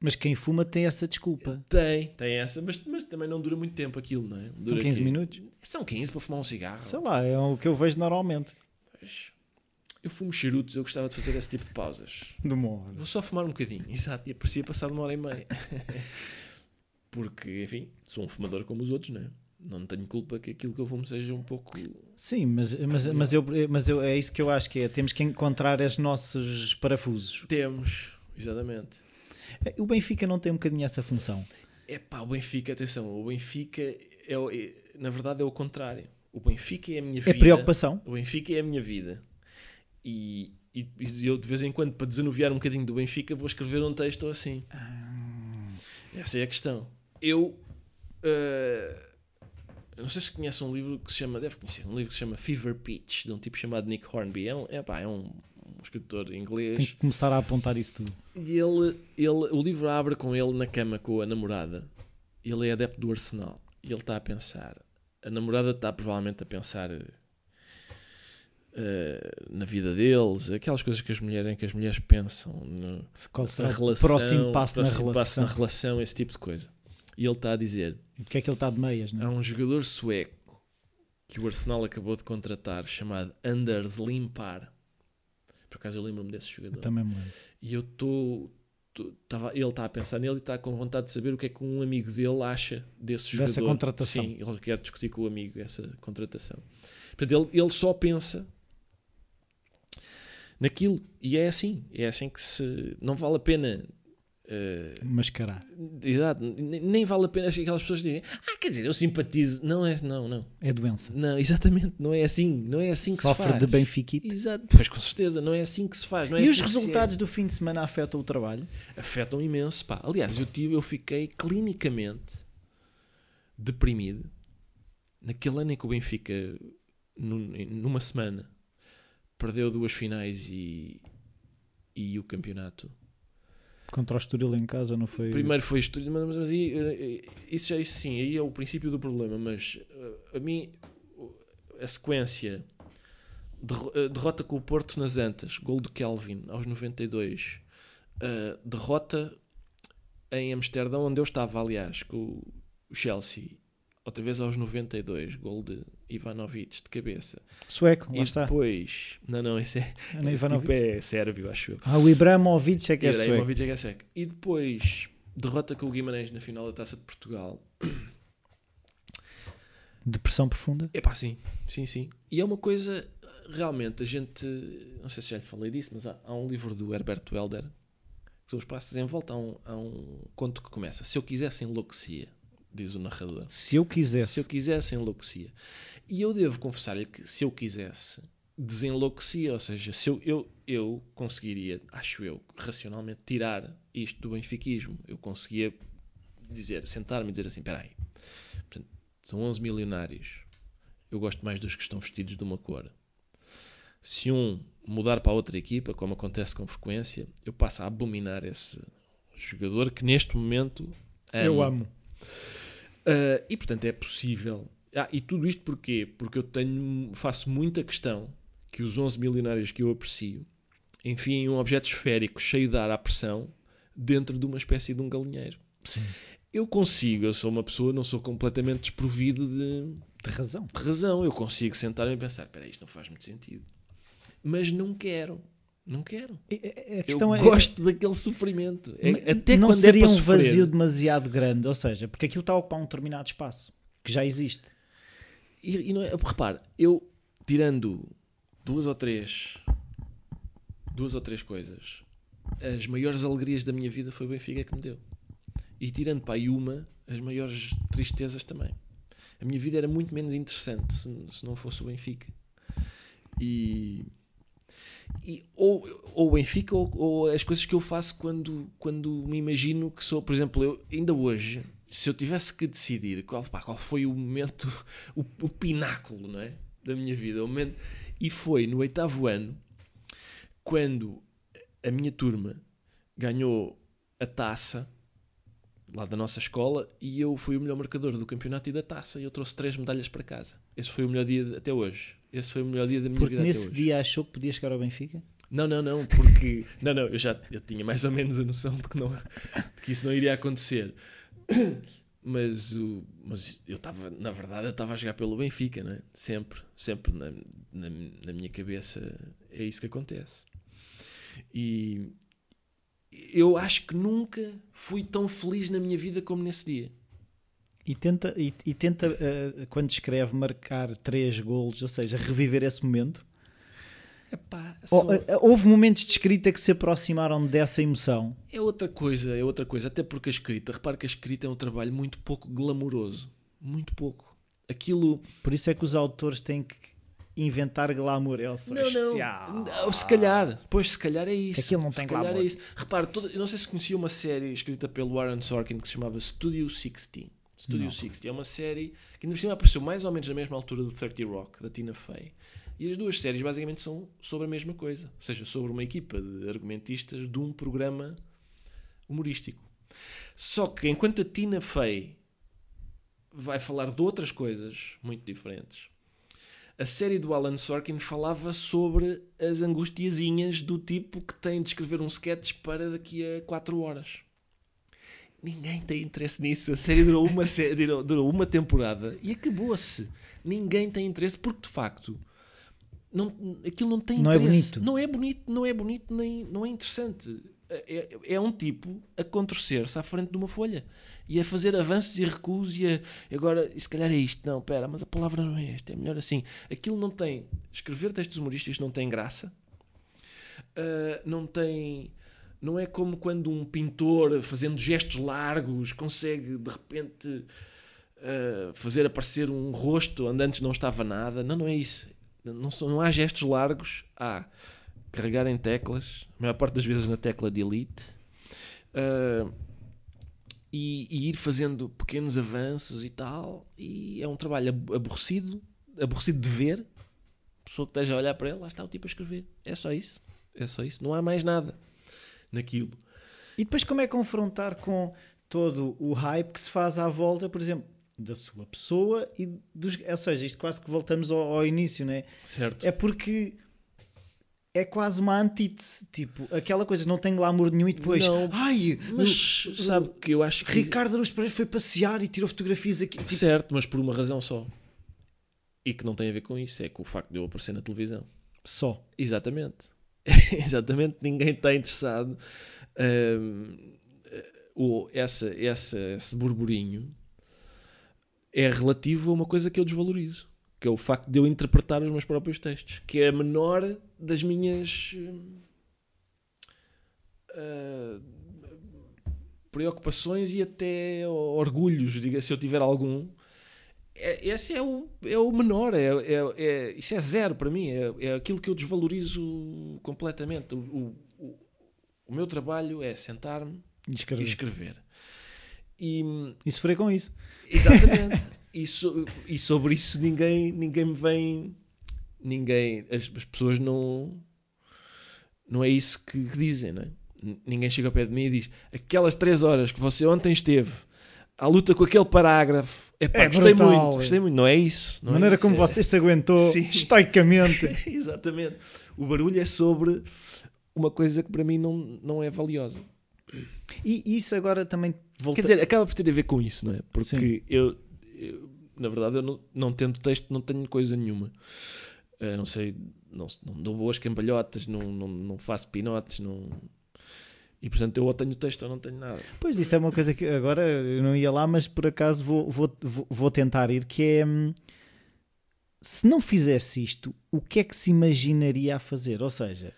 Mas quem fuma tem essa desculpa. Tem, tem essa, mas, mas também não dura muito tempo aquilo, não é? São Dura 15 quê? minutos. São 15 para fumar um cigarro. Sei lá, é o que eu vejo normalmente. Pois. Eu fumo charutos, eu gostava de fazer esse tipo de pausas. Do modo. Vou só fumar um bocadinho. Exato, e aparecia passado uma hora e meia. Porque, enfim, sou um fumador como os outros, não é? Não tenho culpa que aquilo que eu fumo seja um pouco. Sim, mas, mas, mas, eu, mas eu, é isso que eu acho que é. Temos que encontrar os nossos parafusos. Temos, exatamente. O Benfica não tem um bocadinho essa função. É pá, o Benfica, atenção, o Benfica é, é- na verdade é o contrário. O Benfica é a minha É vida. preocupação. O Benfica é a minha vida. E, e- e eu, de vez em quando, para desanuviar um bocadinho do Benfica, vou escrever um texto assim. Essa é a questão. Eu. eu não sei se conhece um livro que se chama. Deve conhecer. Um livro que se chama Fever Pitch, de um tipo chamado Nick Hornby. É um, é, pá, é um escritor inglês. Tem que começar a apontar isso tudo. E ele, ele, o livro abre com ele na cama com a namorada. Ele é adepto do Arsenal. E ele está a pensar. A namorada está provavelmente a pensar eh, na vida deles, aquelas coisas que as mulheres, que as mulheres pensam, no, Qual será o relação, próximo passo na próximo passo relação? na relação, esse tipo de coisa. E ele está a dizer: Porque é que ele está de meias, há não é? um jogador sueco que o Arsenal acabou de contratar chamado Anders Limpar. Por acaso eu lembro-me desse jogador. Eu também me lembro. E eu estou. Ele está a pensar nele e está com vontade de saber o que é que um amigo dele acha desse jogador. Dessa contratação. Sim, ele quer discutir com o amigo essa contratação. Portanto, ele, ele só pensa naquilo. E é assim. É assim que se. Não vale a pena. Eh, Mascarar. exato, nem nem vale a pena aquelas pessoas dizem ah, quer dizer, eu simpatizo. Não é, não, não. É doença. Não, exatamente, não é assim. Não é assim que Sofre se faz. de benfiquite. Exato, pois com certeza, não é assim que se faz. Não é E os assim que se é. resultados do fim de semana afetam o trabalho? afetam imenso. Pá. Aliás, eu, tive, eu fiquei clinicamente deprimido naquele ano em que o Benfica numa semana, perdeu duas finais e, e o campeonato. Contra o Estoril em casa, não foi? Primeiro foi isto, mas, mas aí, eh, isso já isso sim, aí é o princípio do problema, mas eh, a mim a sequência eh, derrota com o Porto nas Antas, gol do Kelvin aos 92, eh, derrota em Amsterdão onde eu estava, aliás, com o Chelsea, outra vez aos 92, gol de Ivanovic de cabeça. Sueco, lá e está. depois, não, não, esse, é, Ana esse tipo é sérvio, acho eu. Ah, o Ibrahimovic é que é sueco. Ibrahimovic é que é sueco. E depois derrota com o Guimarães na final da Taça de Portugal. Depressão profunda. Epá, sim, sim, sim. E é uma coisa, realmente, a gente, não sei se já lhe falei disso, mas há, há um livro do Herbert Welder, que são os passos em volta, há um, há um conto que começa, se eu quisesse enlouquecia, diz o narrador. Se eu quisesse. Se eu quisesse, enlouquecia. E eu devo confessar-lhe que se eu quisesse, desenlouquecia. Ou seja, se eu, eu, eu conseguiria, acho eu, racionalmente, tirar isto do benfiquismo. Eu conseguia dizer, sentar-me e dizer assim: espera aí, Portanto, são 11 milionários. Eu gosto mais dos que estão vestidos de uma cor. Se um mudar para outra equipa, como acontece com frequência, eu passo a abominar esse jogador que neste momento Eu amo. Uh, e portanto é possível. Ah, e tudo isto porquê? Porque eu tenho, faço muita questão que os 11 milionários que eu aprecio enfiem um objeto esférico cheio de ar à pressão dentro de uma espécie de um galinheiro. Sim. Eu consigo, eu sou uma pessoa, não sou completamente desprovido de, De razão. de razão. Eu consigo sentar-me e pensar: espera, isto não faz muito sentido. Mas não quero. Não quero. A Eu questão é. gosto daquele sofrimento. É- até não quando seria é um sofrer. vazio demasiado grande, ou seja, porque aquilo está a ocupar um determinado espaço que já existe. E, e não é, repare, eu tirando duas ou três duas ou três coisas, as maiores alegrias da minha vida foi o Benfica que me deu. E tirando para aí uma, as maiores tristezas também. A minha vida era muito menos interessante se, se não fosse o Benfica. E, e ou, ou o Benfica ou, ou as coisas que eu faço quando, quando me imagino que sou, por exemplo, eu ainda hoje, se eu tivesse que decidir qual, pá, qual foi o momento, o, o pináculo não é? da minha vida, o momento, e foi no oitavo ano, quando a minha turma ganhou a taça lá da nossa escola e eu fui o melhor marcador do campeonato e da taça e eu trouxe três medalhas para casa. Esse foi o melhor dia de- até hoje. Esse foi o melhor dia da minha Porque vida até nesse dia achou que podia chegar ao Benfica? Não, não, não, porque não, não, eu já eu tinha mais ou menos a noção de que, não, de que isso não iria acontecer. Mas, o, mas eu estava, na verdade, eu estava a jogar pelo Benfica, não é? Sempre, sempre na, na, na minha cabeça é isso que acontece. E eu acho que nunca fui tão feliz na minha vida como nesse dia. E tenta, e, e tenta eh, quando escreve, marcar três golos, ou seja, reviver esse momento. Epá, Ou, só- eh, houve momentos de escrita que se aproximaram dessa emoção. É outra coisa, é outra coisa. Até porque a escrita, repare que a escrita é um trabalho muito pouco glamouroso. Muito pouco. Aquilo. Por isso é que os autores têm que inventar glamour. Eu sou especial. não, se calhar. Pois, se calhar é isso. Aquilo não se tem calhar glamour. é isso. Repare, toda, eu não sei se conhecia uma série escrita pelo Warren Sorkin que se chamava Studio 16. Studio Não. 60. É uma série que ainda por cima apareceu mais ou menos na mesma altura do 30 Rock, da Tina Fey. E as duas séries basicamente são sobre a mesma coisa. Ou seja, sobre uma equipa de argumentistas de um programa humorístico. Só que enquanto a Tina Fey vai falar de outras coisas muito diferentes, a série do Alan Sorkin falava sobre as angustiazinhas do tipo que tem de escrever um sketch para daqui a 4 horas. Ninguém tem interesse nisso. A série durou uma, sé- durou, durou uma temporada e acabou-se. Ninguém tem interesse porque, de facto, não, aquilo não tem Não é interesse. bonito. Não é bonito, não é bonito, nem não é interessante. É, é- é um tipo a contorcer-se à frente de uma folha e a fazer avanços e recuos e a, agora, se calhar é isto. Não, pera, mas a palavra não é esta, é melhor assim. Aquilo não tem. Escrever textos humorísticos não tem graça. Uh, não tem. Não é como quando um pintor, fazendo gestos largos, consegue de repente uh, fazer aparecer um rosto onde antes não estava nada. Não, não é isso. Não, são- não há gestos largos. Há carregar em teclas, a maior parte das vezes na tecla delete, uh, e, e ir fazendo pequenos avanços e tal. E é um trabalho ab- aborrecido, aborrecido de ver, pessoa que esteja a olhar para ele, lá está o tipo a escrever. É só isso. É só isso. Não há mais nada naquilo. E depois como é confrontar com todo o hype que se faz à volta, por exemplo, da sua pessoa e dos... Ou seja, isto quase que voltamos ao, ao início, né? Certo? É porque é quase uma antítese, tipo, aquela coisa que não tem glamour nenhum e depois, Não, ai, Mas o- sabe que eu acho que. Ricardo Araújo Pereira foi passear e tirou fotografias aqui. Tipo, Certo, mas por uma razão só. E que não tem a ver com isso, é com o facto de eu aparecer na televisão. só. Exatamente. Exatamente, ninguém está interessado. Hum, o, essa, essa, esse burburinho é relativo a uma coisa que eu desvalorizo, que é o facto de eu interpretar os meus próprios textos, que é a menor das minhas ah, preocupações e até orgulhos, diga se eu tiver algum. É- esse é o, é o menor, é, é, é- isso é zero para mim, é, é aquilo que eu desvalorizo completamente. O, o, o- meu trabalho é sentar-me E e escrever. E, E sofrer com isso. exatamente. e, so- e sobre isso ninguém, ninguém me vem. Ninguém. As, as pessoas não. Não é isso que, que dizem, não é? Ninguém chega ao pé de mim e diz aquelas três horas que você ontem esteve à luta com aquele parágrafo. Epá, É gostei brutal, muito, é. gostei muito. Não é isso. A Não é maneira isso, como é- você se aguentou Sim. estoicamente. Exatamente. O barulho é sobre uma coisa que para mim não, não é valiosa. E isso agora também volta... Quer dizer, acaba por ter a ver com isso, não é? Porque eu, eu, na verdade, eu não, não tendo texto, não tenho coisa nenhuma. Eh, não sei, não, não dou boas cambalhotas, não, não, não faço pinotes, não. E portanto, eu ou tenho texto ou não tenho nada. Pois isso é uma coisa que agora eu não ia lá, mas por acaso vou, vou, vou, tentar ir, que é hum, se não fizesse isto, o que é que se imaginaria a fazer? Ou seja,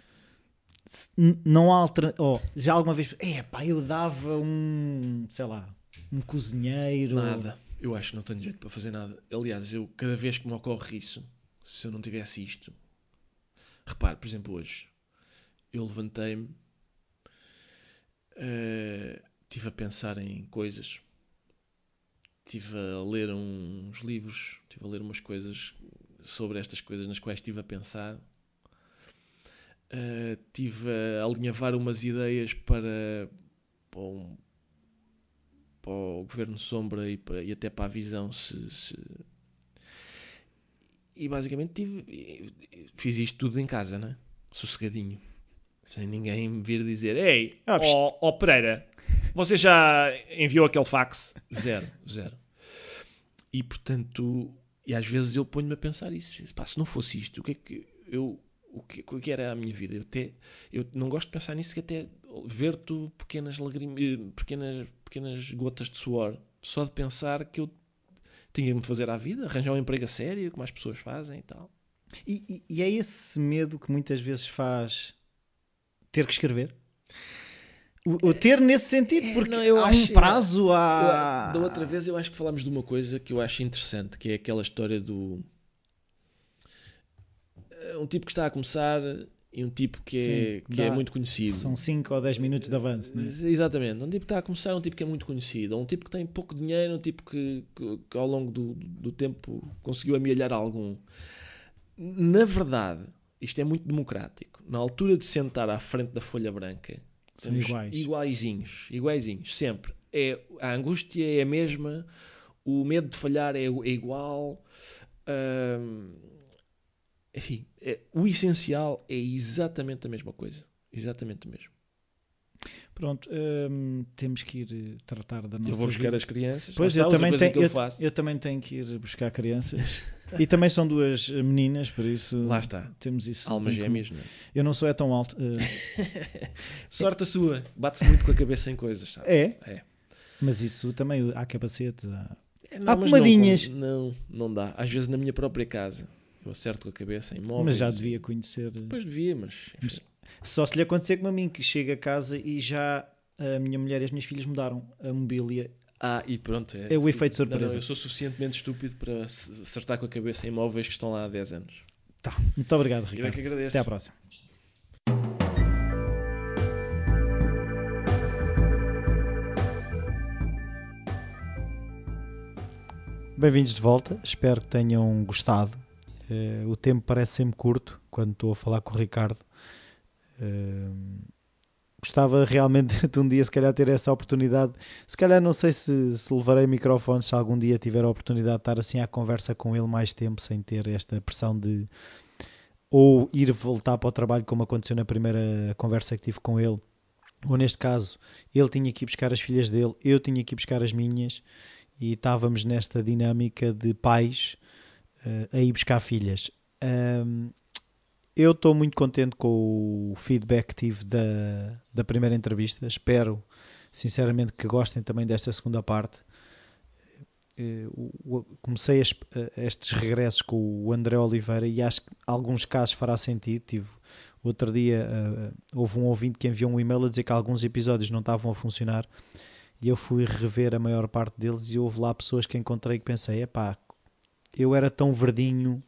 não há oh, já alguma vez é pá, eu dava um sei lá, um cozinheiro Nada. Eu acho que não tenho jeito para fazer nada. Aliás, eu, cada vez que me ocorre isso, se eu não tivesse isto, repare, por exemplo, hoje, eu levantei-me, eh, estive a pensar em coisas, estive a ler uns livros, estive a ler umas coisas sobre estas coisas nas quais estive a pensar. Eh, estive a alinhavar umas ideias para, para um, para o Governo Sombra e, para- e até para a visão se, se- e basicamente tive, fiz isto tudo em casa, né? sossegadinho sem ninguém me vir dizer ei, Ah, ó ó Pereira você já enviou aquele fax? Zero, zero e portanto e às vezes eu ponho-me a pensar isso Pá, se não fosse isto, o que é que eu o que, o que era a minha vida? Eu, até, eu não gosto de pensar nisso que até verto pequenas lágrimas, pequenas, pequenas gotas de suor só de pensar que eu tinha que me fazer à vida, arranjar um emprego a sério, como as pessoas fazem e tal. E, e- e é esse medo que muitas vezes faz ter que escrever? O, o ter nesse sentido, porque não, eu há acho- um prazo a... da outra vez eu acho que falámos de uma coisa que eu acho interessante, que é aquela história do eh, um tipo que está a começar e um tipo que é, Sim, que é dá- muito conhecido. São 5 ou 10 minutos de avanço. né? Exatamente. Um tipo que está a começar, um tipo que é muito conhecido, um tipo que tem pouco dinheiro, um tipo que, que- que ao longo do, do tempo conseguiu amealhar algum. Na verdade, isto é muito democrático. Na altura de sentar à frente da folha branca, São iguais. iguaizinhos, iguaizinhos, sempre. É, a angústia é a mesma, o medo de falhar é, é igual. hum, enfim, é- o essencial é exatamente a mesma coisa. Exatamente o mesmo. Pronto, hum, temos que ir eh, tratar da nossa Eu vou buscar vida. as crianças. Pois, eu também, coisa tenho, que eu eu, faço. eu também tenho que ir buscar crianças. e também são duas eh, meninas, por isso Lá está. temos isso. Almas gêmeas, não é? Eu não sou é tão alto. eh, Sorte a sua. Bate-se muito com a cabeça em coisas, sabe? é, É. mas isso também há capacetes. Há... É, Há mas pomadinhas. Não, não, não dá. Às vezes na minha própria casa. Eu acerto com a cabeça em móveis. Mas já devia conhecer. Depois devia, mas... enfim. Só se lhe acontecer como a mim, que chega a casa e já a minha mulher e as minhas filhas mudaram a mobília. Ah, e pronto. É o sim. efeito Não, não, surpresa. eu sou suficientemente estúpido para acertar com a cabeça em móveis que estão lá há 10 anos. Tá. Muito obrigado, Eu é Ricardo. que agradeço. Até à próxima. Bem-vindos de volta. Espero que tenham gostado. Uh, o tempo parece sempre curto quando estou a falar com o Ricardo. Uh, gostava realmente de um dia, se calhar, ter essa oportunidade. Se calhar, não sei se, se levarei microfone, se algum dia tiver a oportunidade de estar assim à conversa com ele mais tempo, sem ter esta pressão de ou ir voltar para o trabalho, como aconteceu na primeira conversa que tive com ele. Ou neste caso, ele tinha que ir buscar as filhas dele, eu tinha que ir buscar as minhas, e estávamos nesta dinâmica de pais uh, a ir buscar filhas. Um, eu estou muito contente com o feedback que tive da, da primeira entrevista. Espero, sinceramente, que gostem também desta segunda parte. Eh, comecei estes regressos com o André Oliveira e acho que alguns casos fará sentido. Tive outro dia eh, houve um ouvinte que enviou um e-mail a dizer que alguns episódios não estavam a funcionar e eu fui rever a maior parte deles e houve lá pessoas que encontrei que pensei, epá, eu era tão verdinho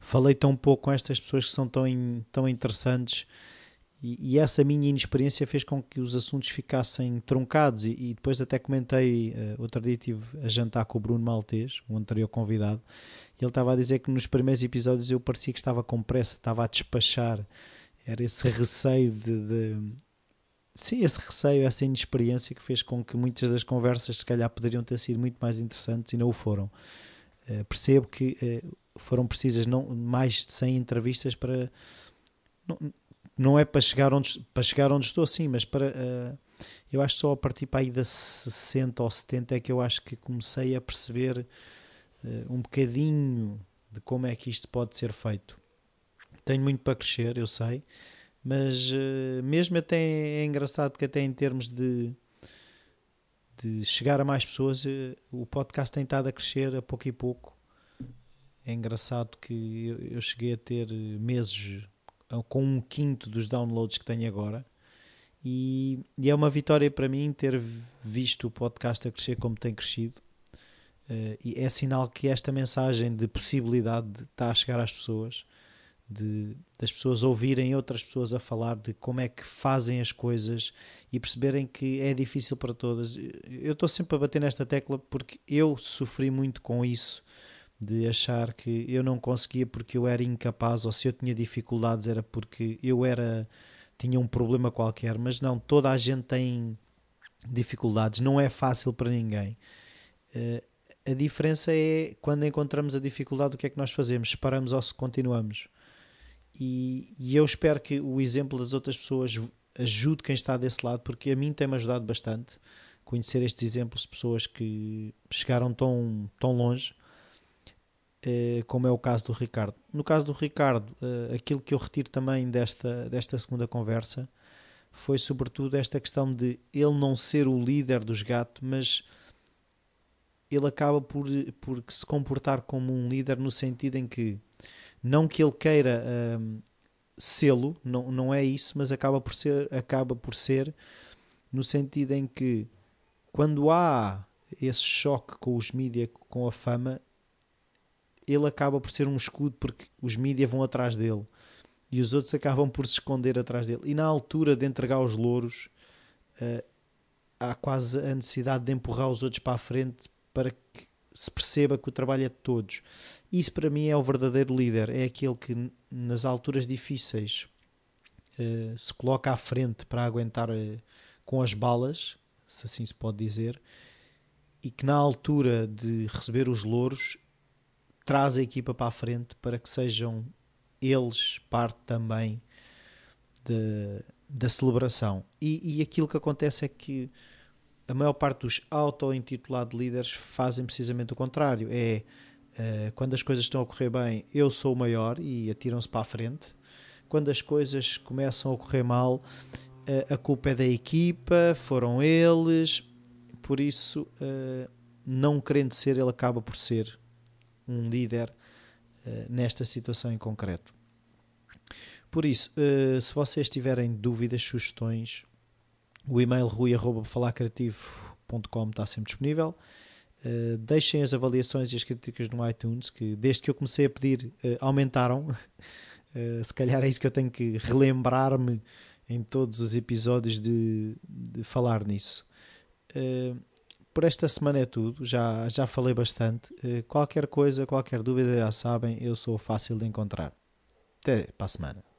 falei tão pouco com estas pessoas que são tão, tão interessantes e, e, essa minha inexperiência fez com que os assuntos ficassem truncados e, e depois até comentei, uh, outro dia estive a jantar com o Bruno Maltês, o anterior convidado, e ele estava a dizer que nos primeiros episódios eu parecia que estava com pressa, estava a despachar, era esse receio de, de sim, esse receio, essa inexperiência que fez com que muitas das conversas se calhar poderiam ter sido muito mais interessantes e não o foram. Uh, percebo que uh, foram precisas não, mais de 100 entrevistas para. Não, não é para chegar onde, para chegar onde estou, sim, mas para. Uh, eu acho que só a partir para aí da 60 ou 70 é que eu acho que comecei a perceber um bocadinho de como é que isto pode ser feito. Tenho muito para crescer, eu sei, mas mesmo até é engraçado que até em termos de de chegar a mais pessoas, o podcast tem estado a crescer a pouco e pouco é engraçado que eu, cheguei a ter meses com um quinto dos downloads que tenho agora. E, e, é uma vitória para mim ter visto o podcast a crescer como tem crescido. E é sinal que esta mensagem de possibilidade está a chegar às pessoas, de, das pessoas ouvirem outras pessoas a falar de como é que fazem as coisas e perceberem que é difícil para todas. Eu estou sempre a bater nesta tecla porque eu sofri muito com isso de achar que eu não conseguia porque eu era incapaz ou se eu tinha dificuldades era porque eu era tinha um problema qualquer, mas não, toda a gente tem dificuldades, não é fácil para ninguém. Uh, a diferença é quando encontramos a dificuldade, o que é que nós fazemos? Paramos ou se continuamos? E, e eu espero que o exemplo das outras pessoas ajude quem está desse lado, porque a mim tem-me ajudado bastante conhecer estes exemplos de pessoas que chegaram tão, tão longe eh, como é o caso do Ricardo. No caso do Ricardo, eh, aquilo que eu retiro também desta, desta segunda conversa foi sobretudo esta questão de ele não ser o líder dos gatos, mas ele acaba por, por se comportar como um líder no sentido em que não que ele queira um, sê-lo, não, não é isso, mas acaba por ser, acaba por ser no sentido em que quando há esse choque com os mídias, com a fama, ele acaba por ser um escudo porque os mídias vão atrás dele e os outros acabam por se esconder atrás dele. E na altura de entregar os louros, uh, há quase a necessidade de empurrar os outros para a frente para que se perceba que o trabalho é de todos. Isso para mim é o verdadeiro líder, é aquele que nas alturas difíceis uh, se coloca à frente para aguentar uh, com as balas, se assim se pode dizer, e que na altura de receber os louros traz a equipa para a frente para que sejam eles parte também de, da celebração. E, e aquilo que acontece é que a maior parte dos auto-intitulados líderes fazem precisamente o contrário. É uh, quando as coisas estão a correr bem, eu sou o maior e atiram-se para a frente. Quando as coisas começam a correr mal, uh, a culpa é da equipa, foram eles. Por isso, uh, não querendo ser, ele acaba por ser um líder nesta situação em concreto. Por isso, se vocês tiverem dúvidas, sugestões, o e-mail rui.falacreativo.com está sempre disponível. Uh, deixem as avaliações e as críticas no iTunes, que desde que eu comecei a pedir aumentaram. se calhar é isso que eu tenho que relembrar-me em todos os episódios de, de falar nisso por esta semana é tudo. Já, já falei bastante. Qualquer coisa, qualquer dúvida, já sabem, eu sou fácil de encontrar. Até para a semana.